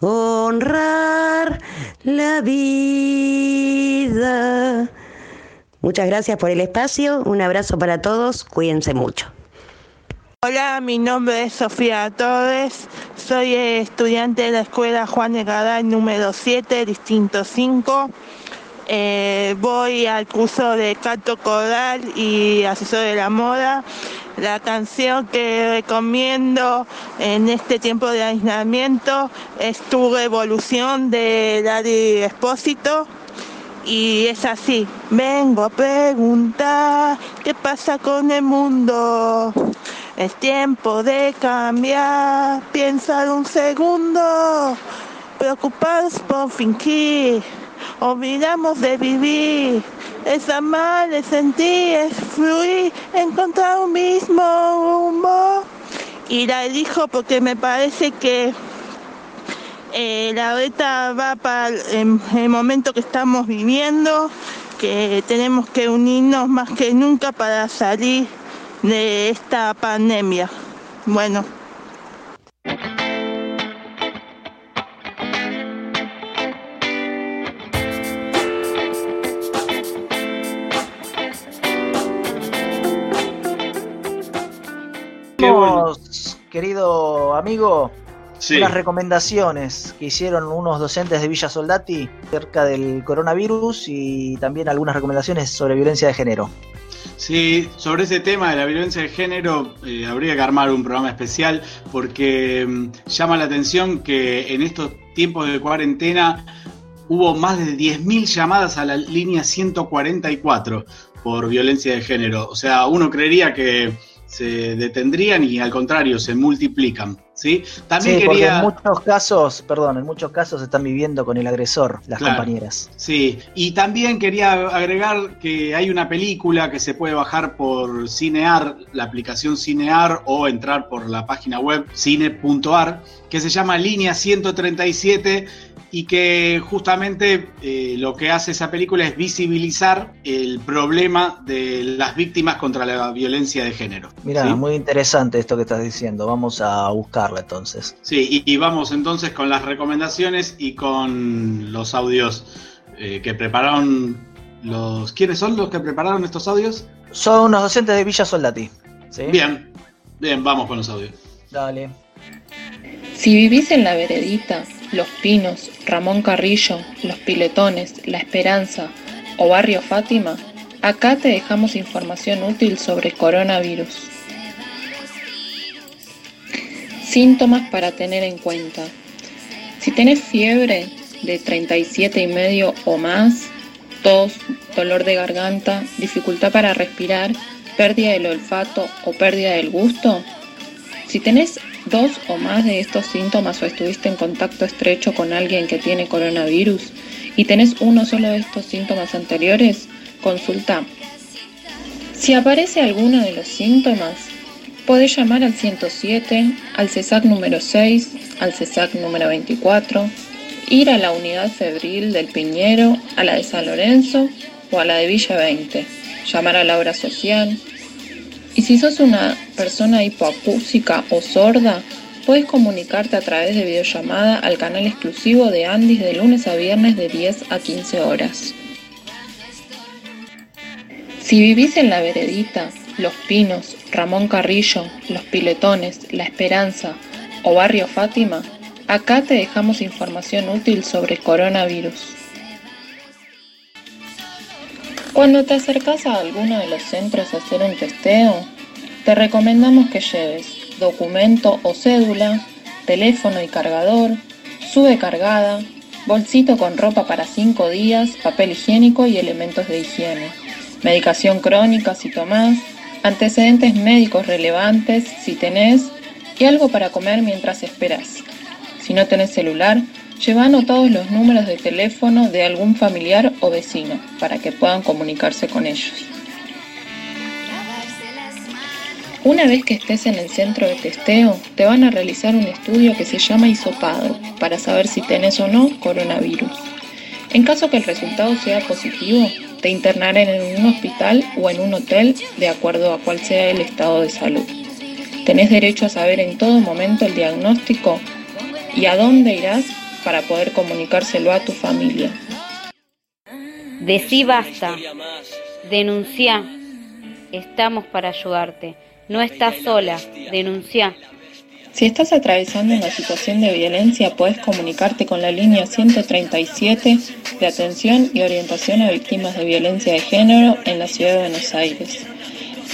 honrar la vida. Muchas gracias por el espacio, un abrazo para todos, cuídense mucho. Hola, mi nombre es Sofía Torres, soy estudiante de la Escuela Juan de Garay número 7, distinto 5. Eh, voy al curso de canto coral y asesor de la moda. La canción que recomiendo en este tiempo de aislamiento es Tu Revolución de Daddy Espósito. Y es así, vengo a preguntar qué pasa con el mundo. Es tiempo de cambiar, piensa un segundo, preocupados por fingir, olvidamos de vivir. Es amar, es sentir, es fluir, encontrar un mismo rumbo. Y la elijo porque me parece que eh, la beta va para el, el momento que estamos viviendo, que tenemos que unirnos más que nunca para salir de esta pandemia. Bueno. Querido amigo, Sí. unas recomendaciones que hicieron unos docentes de Villa Soldati acerca del coronavirus y también algunas recomendaciones sobre violencia de género. Sí, sobre ese tema de la violencia de género eh, habría que armar un programa especial porque mm, llama la atención que en estos tiempos de cuarentena hubo más de 10.000 llamadas a la línea 144 por violencia de género. O sea, uno creería que se detendrían y al contrario se multiplican. ¿sí? También sí, porque quería... en muchos casos, perdón, en muchos casos están viviendo con el agresor, las Claro. compañeras. Sí, y también quería agregar que hay una película que se puede bajar por Cinear, la aplicación Cinear, o entrar por la página web cine.ar, que se llama Línea 137 y que justamente eh, lo que hace esa película es visibilizar el problema de las víctimas contra la violencia de género. Mira, ¿sí? muy interesante esto que estás diciendo. Vamos a buscarla entonces. Sí, y, y vamos entonces con las recomendaciones y con los audios eh, que prepararon los... ¿Quiénes son los que prepararon estos audios? Son unos docentes de Villa Soldati. ¿sí? Bien, bien, vamos con los audios. Dale. Si vivís en La Veredita, Los Pinos, Ramón Carrillo, Los Piletones, La Esperanza o Barrio Fátima, acá te dejamos información útil sobre coronavirus. Síntomas para tener en cuenta. Si tenés fiebre de 37 y medio o más, tos, dolor de garganta, dificultad para respirar, pérdida del olfato o pérdida del gusto, si tenés dos o más de estos síntomas o estuviste en contacto estrecho con alguien que tiene coronavirus y tenés uno solo de estos síntomas anteriores, consulta. Si aparece alguno de los síntomas, podés llamar al 107, al CESAC número 6, al CESAC número 24, ir a la unidad febril del Piñero, a la de San Lorenzo o a la de Villa 20, llamar a la obra social, y si sos una persona hipoacúsica o sorda, puedes comunicarte a través de videollamada al canal exclusivo de Andis de lunes a viernes de 10 a 15 horas. Si vivís en La Veredita, Los Pinos, Ramón Carrillo, Los Piletones, La Esperanza o Barrio Fátima, acá te dejamos información útil sobre coronavirus. Cuando te acercas a alguno de los centros a hacer un testeo, te recomendamos que lleves documento o cédula, teléfono y cargador, sube cargada, bolsito con ropa para 5 días, papel higiénico y elementos de higiene, medicación crónica si tomás, antecedentes médicos relevantes si tenés y algo para comer mientras esperas. Si no tenés celular, lleva anotados los números de teléfono de algún familiar o vecino para que puedan comunicarse con ellos. Una vez que estés en el centro de testeo, te van a realizar un estudio que se llama hisopado para saber si tenés o no coronavirus. En caso que el resultado sea positivo, te internarán en un hospital o en un hotel de acuerdo a cuál sea el estado de salud. Tenés derecho a saber en todo momento el diagnóstico y a dónde irás para poder comunicárselo a tu familia. Decí basta, denuncia, estamos para ayudarte. No estás sola, denuncia. Si estás atravesando una situación de violencia, puedes comunicarte con la línea 137 de atención y orientación a víctimas de violencia de género en la ciudad de Buenos Aires.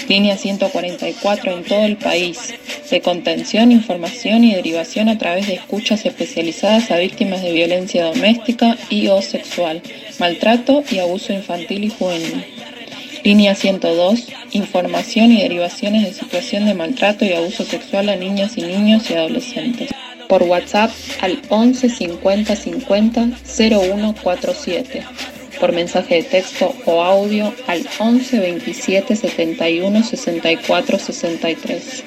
Línea 144 en todo el país, de contención, información y derivación a través de escuchas especializadas a víctimas de violencia doméstica y o sexual, maltrato y abuso infantil y juvenil. Línea 102, información y derivaciones de situación de maltrato y abuso sexual a niñas y niños y adolescentes. Por WhatsApp al 11 50 50 0147. Por mensaje de texto o audio al 11 27 71 64 63.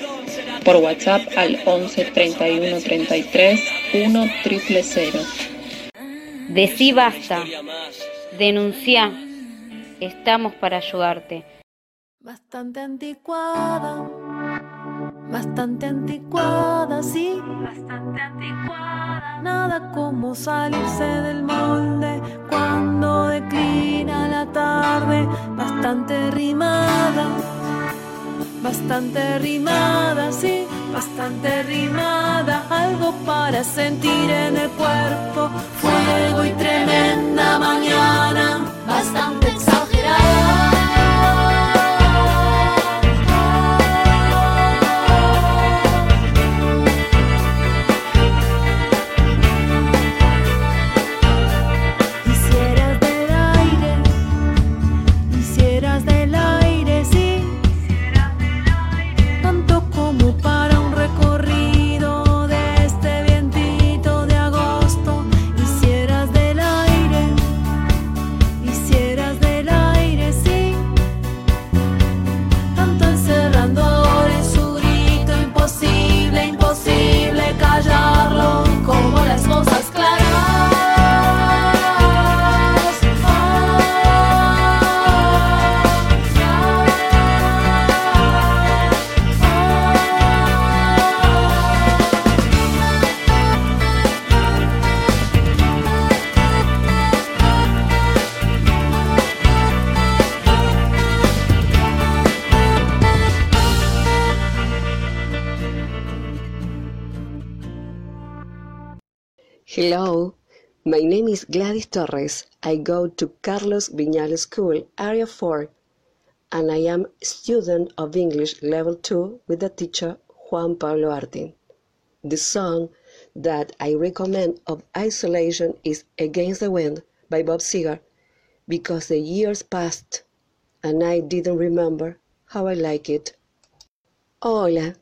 Por WhatsApp al 11 31 33 1 000. Decí basta, denuncia Estamos para ayudarte. Bastante anticuada, bastante anticuada, sí, bastante anticuada. Nada como salirse del molde cuando declina la tarde, bastante rimada, bastante rimada, sí, bastante rimada. Algo para sentir en el cuerpo, fuego y tremenda mañana, bastante my name is Gladys Torres. I go to Carlos Viñales School, Area 4, and I am student of English Level 2 with the teacher Juan Pablo Artin. The song that I recommend of isolation is Against the Wind by Bob Seger because the years passed and I didn't remember how I like it. Hola,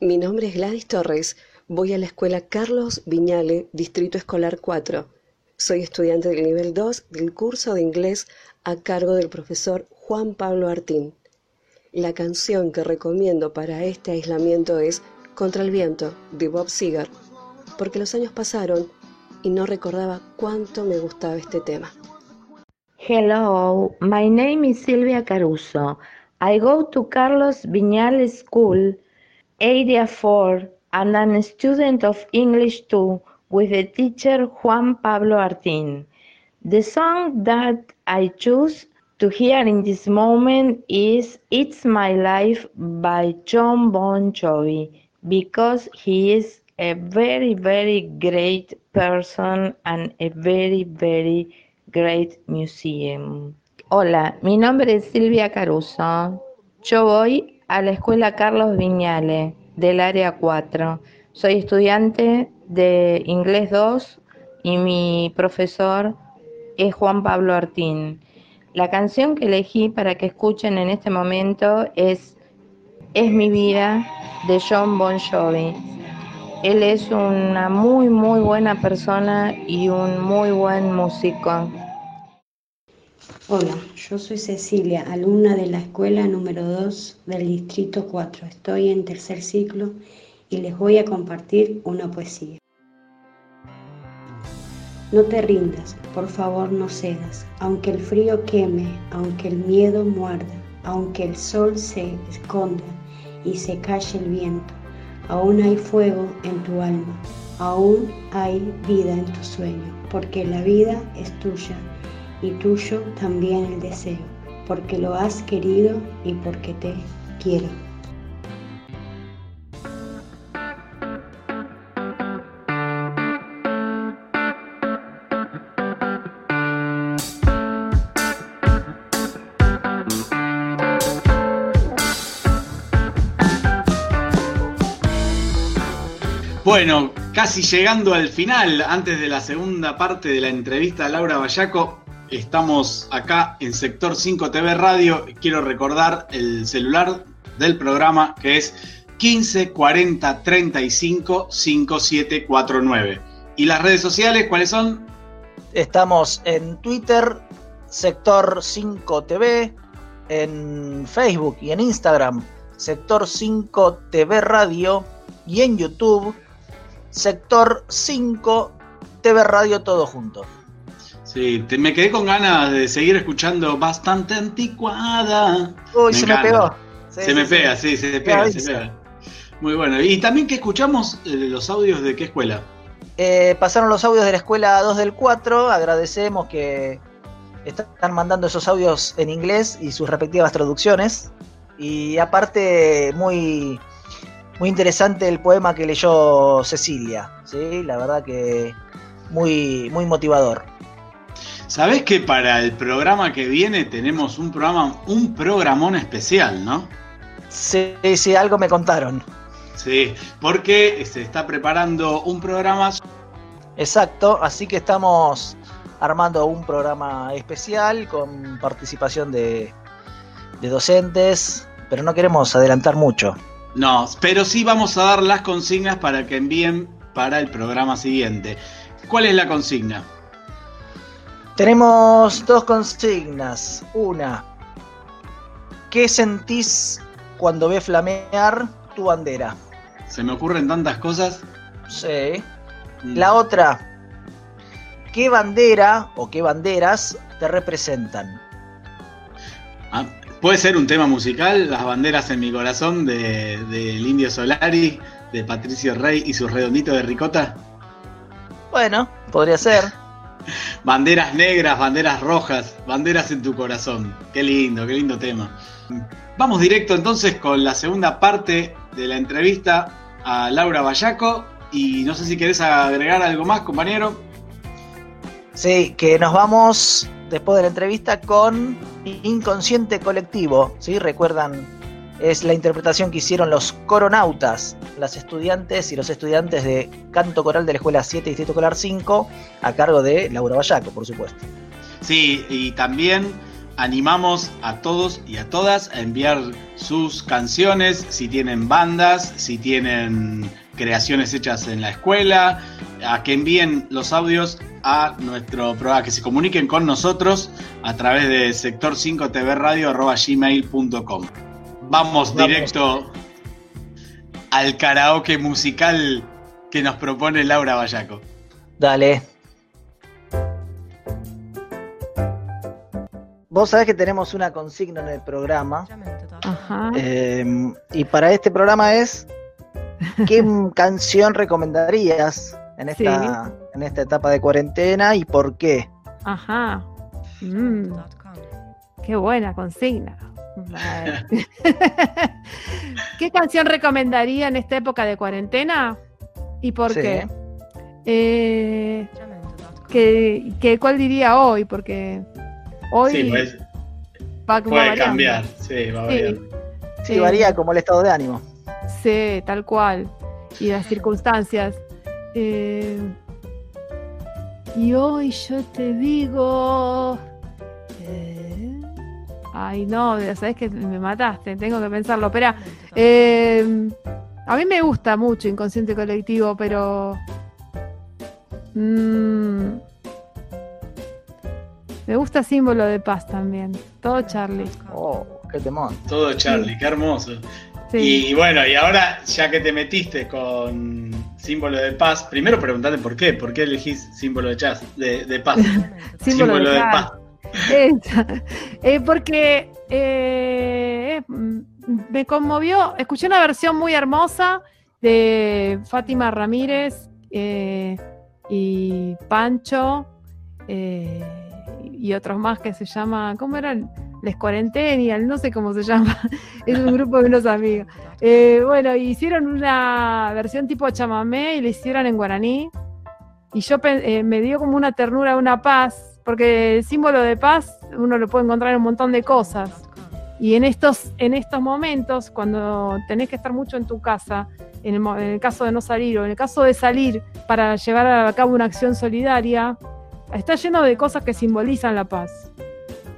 mi nombre es Gladys Torres. Voy a la escuela Carlos Viñale, Distrito Escolar 4. Soy estudiante del nivel 2 del curso de inglés a cargo del profesor Juan Pablo Artín. La canción que recomiendo para este aislamiento es Contra el viento de Bob Seger, porque los años pasaron y no recordaba cuánto me gustaba este tema. Hello, my name is Silvia Caruso. I go to Carlos Viñale School, Area 4. and I'm a student of English too with the teacher Juan Pablo Artin. The song that I choose to hear in this moment is It's My Life by John Bon Jovi because he is a very, very great person and a very, very great museum. Hola, mi nombre es Silvia Caruso. Yo voy a la escuela Carlos Viñale del área 4. Soy estudiante de inglés 2 y mi profesor es Juan Pablo Artín. La canción que elegí para que escuchen en este momento es Es mi vida de John Bon Jovi. Él es una muy, muy buena persona y un muy buen músico. Hola, yo soy Cecilia, alumna de la escuela número 2 del Distrito 4. Estoy en tercer ciclo y les voy a compartir una poesía. No te rindas, por favor no cedas, aunque el frío queme, aunque el miedo muerda, aunque el sol se esconda y se calle el viento, aún hay fuego en tu alma, aún hay vida en tu sueño, porque la vida es tuya y tuyo también el deseo, porque lo has querido y porque te quiero. Bueno, casi llegando al final, antes de la segunda parte de la entrevista a Laura Bayaco, estamos acá en Sector 5 TV Radio. Quiero recordar el celular del programa que es 15 40 35 5749. ¿Y las redes sociales cuáles son? Estamos en Twitter, Sector 5 TV, en Facebook y en Instagram, Sector 5 TV Radio y en YouTube, Sector 5 TV Radio todo junto. Sí, te- me quedé con ganas de seguir escuchando bastante anticuada. Uy, se me pegó. Sí, se sí, me sí. pega, sí, se me pega, se pega. Muy bueno. Y también que escuchamos eh, los audios de qué escuela. Eh, pasaron los audios de la escuela 2 del 4. Agradecemos que están mandando esos audios en inglés y sus respectivas traducciones. Y aparte, muy, muy interesante el poema que leyó Cecilia. ¿sí? La verdad que muy, muy motivador. Sabés que para el programa que viene tenemos un programa, un programón especial, ¿no? Sí, sí, algo me contaron. Sí, porque se está preparando un programa. Exacto, así que estamos armando un programa especial con participación de, de docentes, pero no queremos adelantar mucho. No, pero sí vamos a dar las consignas para que envíen para el programa siguiente. ¿Cuál es la consigna? Tenemos dos consignas. Una, ¿qué sentís cuando ves flamear tu bandera? Se me ocurren tantas cosas. Sí. La otra, ¿qué bandera o qué banderas te representan? Ah, Puede ser un tema musical, Las banderas en mi corazón de- del Indio Solari, de Patricio Rey y sus redonditos de ricota. Bueno, podría ser. [LAUGHS] Banderas negras, banderas rojas, banderas en tu corazón. Qué lindo, qué lindo tema. Vamos directo entonces con la segunda parte de la entrevista a Laura Bayaco. Y no sé si querés agregar algo más, compañero. Sí, que nos vamos después de la entrevista con Inconsciente Colectivo. ¿sí? Recuerdan, es la interpretación que hicieron los coronautas, las estudiantes y los estudiantes de canto coral de la Escuela 7 Distrito Escolar 5, a cargo de Laura Bayaco, por supuesto. Sí, y también animamos a todos y a todas a enviar sus canciones, si tienen bandas, si tienen creaciones hechas en la escuela, a que envíen los audios a nuestro programa, que se comuniquen con nosotros a través de sector 5 tvradio.gmail.com. Vamos directo al karaoke musical que nos propone Laura Bayaco. Dale. Vos sabés que tenemos una consigna en el programa. Ajá. eh, y para este programa es ¿qué canción recomendarías en esta, en esta etapa de cuarentena y por qué? Ajá. Mm. Qué buena consigna. Vale. [LAUGHS] ¿Qué canción recomendaría en esta época de cuarentena? ¿Y por Sí. qué? Eh, que, que- ¿Cuál diría hoy? Porque hoy Sí, pues, va, va puede cambiar. Sí, va Sí. Sí, Eh, varía como el estado de ánimo. Tal cual. Y las circunstancias. Eh, Y hoy yo te digo... eh, Ay, no, sabes que me mataste, tengo que pensarlo. Espera, eh, a mí me gusta mucho Inconsciente Colectivo, pero... mm, me gusta Símbolo de Paz también. Todo Charlie. Oh, qué temón. Todo Charlie, qué hermoso. Sí. Y bueno, y ahora ya que te metiste con símbolo de paz, primero preguntarte por qué, por qué elegís símbolo de, jazz, de, de paz. [LAUGHS] Símbolo de paz. Eh, porque eh, mm, me conmovió, escuché una versión muy hermosa de Fátima Ramírez eh, y Pancho eh, y otros más que se llama, ¿cómo eran? Les Cuarentenial, no sé cómo se llama, [LAUGHS] es un grupo de unos amigos. [LAUGHS] Eh, bueno, hicieron una versión tipo chamamé y la hicieron en guaraní y yo eh, me dio como una ternura, una paz, porque el símbolo de paz uno lo puede encontrar en un montón de cosas. Y en estos, en estos momentos, cuando tenés que estar mucho en tu casa, en el, mo- en el caso de no salir o en el caso de salir para llevar a cabo una acción solidaria, está lleno de cosas que simbolizan la paz.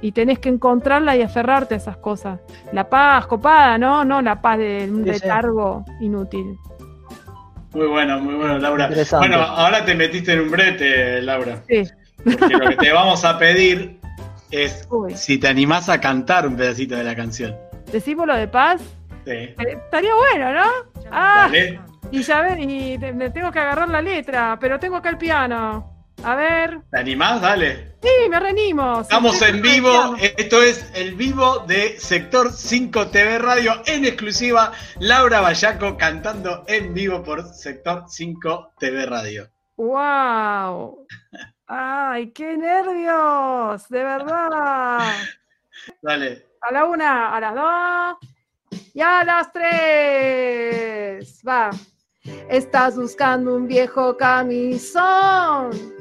Y tenés que encontrarla y aferrarte a esas cosas. La paz copada, ¿no? No la paz de un letargo inútil. Muy bueno, muy bueno, Laura. Bueno, ahora te metiste en un brete, Laura. Sí. Porque lo que te vamos a pedir es [LAUGHS] si te animás a cantar un pedacito de la canción. ¿De símbolo de paz? Sí. Eh, Estaría bueno, ¿no? Ah, Dale. y ya ven, y te- me tengo que agarrar la letra, pero tengo acá el piano. A ver. ¿Te animás? Dale. Sí, me renimos. Estamos en vivo, esto es el vivo de Sector 5 TV Radio en exclusiva. Laura Bayaco cantando en vivo por Sector 5 TV Radio. ¡Wow! ¡Ay, qué nervios! De verdad. [LAUGHS] Dale. A la una, a las dos y a las tres. Va. Estás buscando un viejo camisón.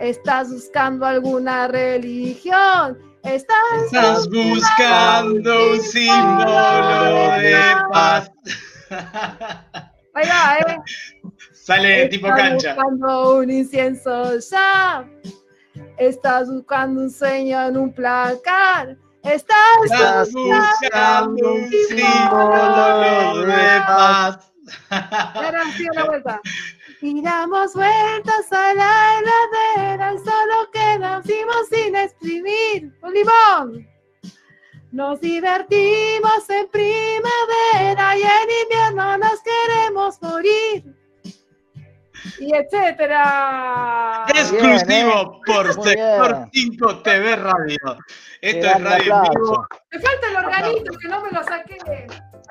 Estás buscando alguna religión. Estás, Estás buscando un símbolo de paz. Ahí va, ¿eh? Sale tipo Estás cancha. buscando un incienso ya. Estás buscando un sueño en un placar. Estás, Estás buscando un símbolo de paz. Ahora sí, una vuelta. Y damos vueltas a la heladera solo quedamos sin exprimir un limón. Nos divertimos en primavera y en invierno nos queremos morir. Y etcétera. Exclusivo por Muy Sector 5 TV Radio. Esto es Radio. Vivo. Me falta el organito que no me lo saqué.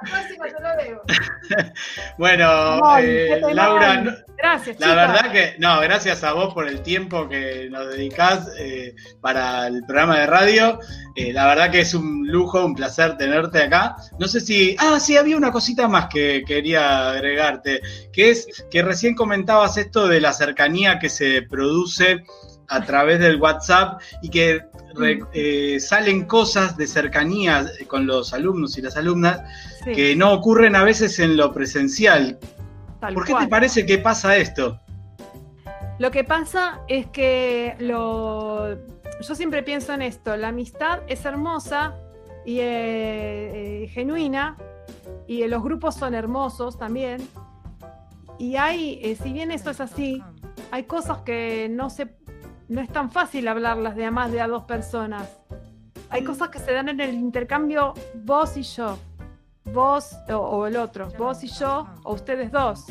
Próxima lo. [LAUGHS] Bueno, eh. Laura, no- Gracias, la verdad que, no, gracias a vos por el tiempo que nos dedicás eh, para el programa de radio. Eh, la verdad que es un lujo, un placer tenerte acá. No sé si. Ah, sí, había una cosita más que quería agregarte, que es que recién comentabas esto de la cercanía que se produce a través del WhatsApp y que re- eh, salen cosas de cercanía con los alumnos y las alumnas Sí. que no ocurren a veces en lo presencial. Tal ¿Por qué cual. te parece que pasa esto? Lo que pasa es que lo... yo siempre pienso en esto, la amistad es hermosa y eh, eh, genuina y los grupos son hermosos también. Y hay, eh, si bien eso es así, hay cosas que no se, no es tan fácil hablarlas de a más de a dos personas. Hay cosas que se dan en el intercambio vos y yo, vos o, o el otro, vos y yo o ustedes dos.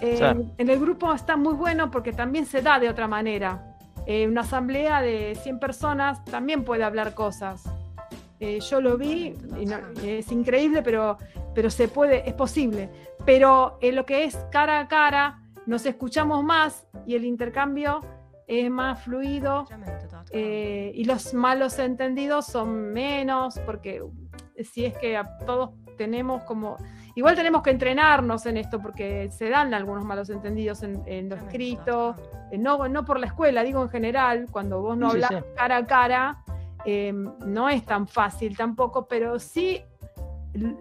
Eh, Sí. En el grupo está muy bueno porque también se da de otra manera. Eh, una asamblea de 100 personas también puede hablar cosas. Eh, yo lo vi, y no- es increíble, pero, pero se puede, es posible. Pero en lo que es cara a cara, nos escuchamos más y el intercambio es más fluido eh, y los malos entendidos son menos, porque si es que a todos tenemos como... Igual tenemos que entrenarnos en esto porque se dan algunos malos entendidos en, en lo escrito, eh, no, no por la escuela, digo en general, cuando vos no sí, hablas sí. cara a cara, eh, no es tan fácil tampoco, pero sí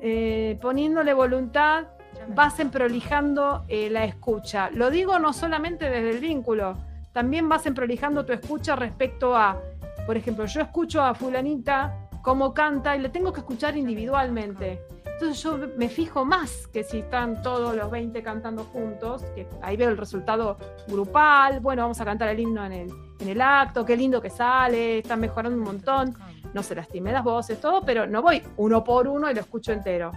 eh, poniéndole voluntad vas emprolijando eh, la escucha. Lo digo no solamente desde el vínculo, también vas emprolijando tu escucha respecto a, por ejemplo, yo escucho a fulanita cómo canta y le tengo que escuchar individualmente. Entonces yo me fijo más que si están todos los 20 cantando juntos, que ahí veo el resultado grupal, bueno, vamos a cantar el himno en el, en el acto, qué lindo que sale, están mejorando un montón, no se lastimen las voces, todo, pero no voy uno por uno y lo escucho entero.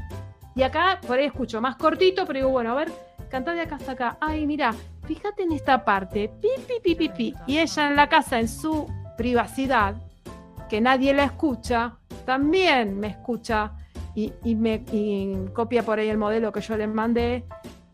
Y acá por ahí escucho más cortito, pero digo, bueno, a ver, cantá de acá hasta acá. Ay, mira, fíjate en esta parte, pi, pi, pi, pi, pi. Y ella en la casa, en su privacidad, que nadie la escucha, también me escucha y, me copia por ahí el modelo que yo le mandé.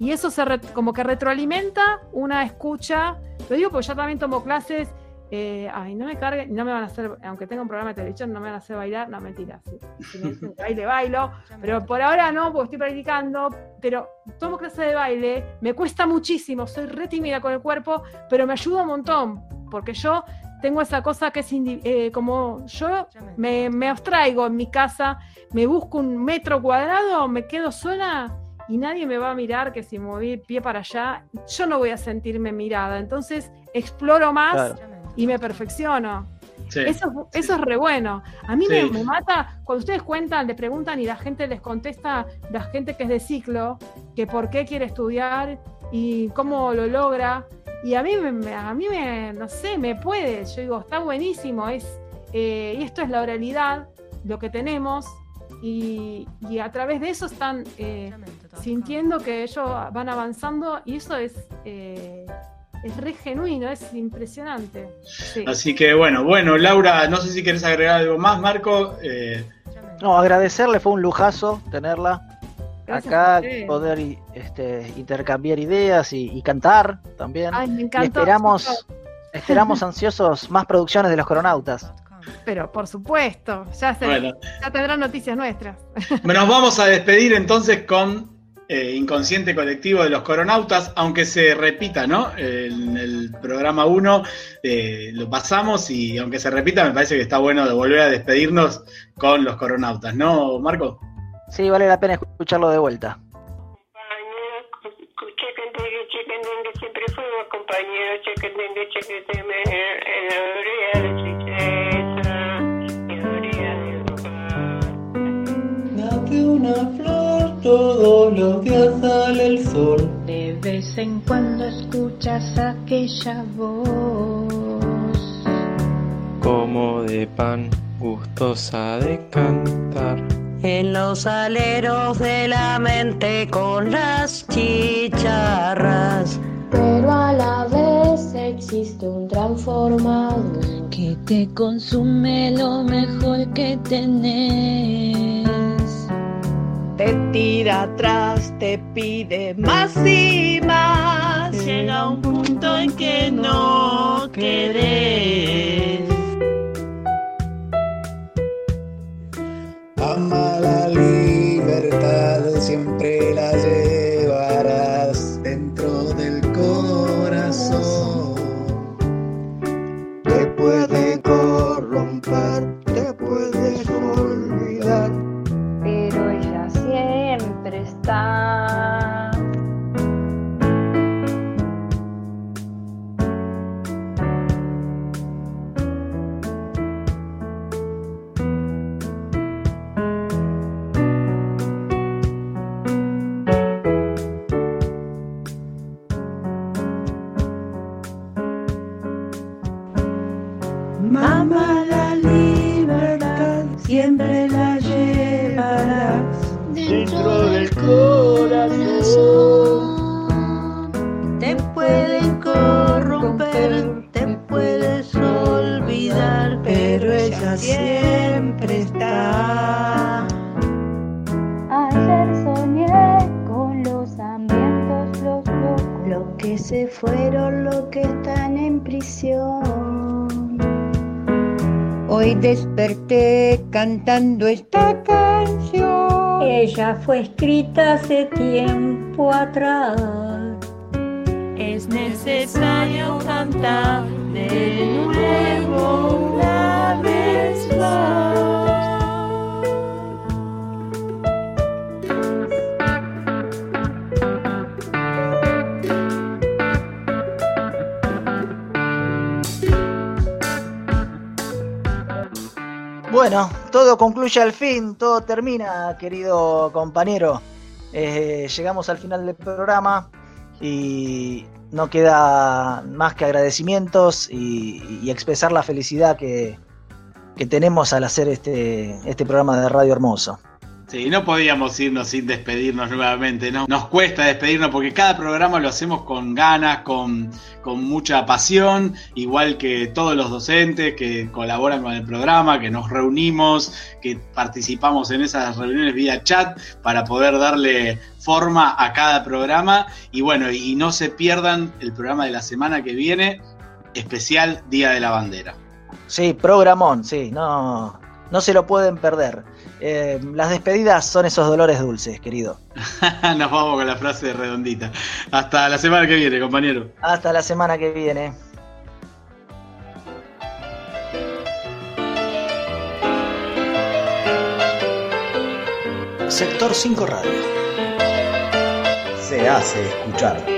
Y eso se como que retroalimenta una escucha. Lo digo porque yo también tomo clases. Eh, ay, no me carguen, no me van a hacer, aunque tenga un programa de televisión, no me van a hacer bailar. No, mentira. Si, [LAUGHS] me dicen baile, bailo. Pero por ahora no, porque estoy practicando. Pero tomo clases de baile, me cuesta muchísimo. Soy re tímida con el cuerpo, pero me ayuda un montón. Porque yo tengo esa cosa que es eh, como yo me, me, abstraigo en mi casa, me busco un metro cuadrado, me quedo sola y nadie me va a mirar que si moví pie para allá, yo no voy a sentirme mirada. Entonces exploro más y me perfecciono. Eso, eso es re bueno. A mí me, me, mata cuando ustedes cuentan, le preguntan y la gente les contesta, la gente que es de ciclo, que por qué quiere estudiar y cómo lo logra. Y a mí, me, a mí me, no sé, me puede. Yo digo, está buenísimo. Es, eh, y esto es la oralidad, lo que tenemos. Y, a través de eso están eh, sintiendo que ellos van avanzando y eso es, eh, es re genuino, es impresionante. Así que bueno, bueno, Laura, no sé si quieres agregar algo más, Marco. No, agradecerle, fue un lujazo tenerla acá poder este, intercambiar ideas y, cantar también. y esperamos, esperamos [LAUGHS] ansiosos más producciones de los coronautas. Pero por supuesto, ya, se, ya tendrán noticias nuestras. Nos vamos a despedir entonces con eh, Inconsciente Colectivo de los Coronautas, aunque se repita, ¿no? En el programa 1 eh, lo pasamos y aunque se repita, me parece que está bueno de volver a despedirnos con los Coronautas, ¿no, Marco? Sí, vale la pena escucharlo de vuelta. Una todos los días sale el sol. De vez en cuando escuchas aquella voz. Como de pan, gustosa de cantar en los aleros de la mente con las chicharras. Pero a la vez existe un transformador que te consume lo mejor que tenés. Te tira atrás, te pide más y más. Llega un punto en que no querés. Ama la libertad, siempre la llevarás siempre está. Ayer soñé con los hambrientos, los locos, los que se fueron, los que están en prisión. Hoy desperté cantando esta canción. Ella fue escrita hace tiempo atrás. Es necesario cantar de nuevo una vez. Bueno, todo concluye al fin, todo termina, querido compañero. Eh, llegamos al final del programa y no queda más que agradecimientos y expresar la felicidad que, que tenemos al hacer este, este programa de radio hermoso. Sí, no podíamos irnos sin despedirnos nuevamente, ¿no? Nos cuesta despedirnos porque cada programa lo hacemos con ganas, con, con, mucha pasión, igual que todos los docentes que colaboran con el programa, que nos reunimos, que participamos en esas reuniones vía chat para poder darle forma a cada programa. Y bueno, y no se pierdan el programa de la semana que viene, especial Día de la Bandera. Sí, programón, sí, no, no se lo pueden perder. Eh, las despedidas son esos dolores dulces, querido. [LAUGHS] Nos vamos con la frase redondita. Hasta la semana que viene, compañero. Hasta la semana que viene. Sector 5 Radio. Se hace escuchar.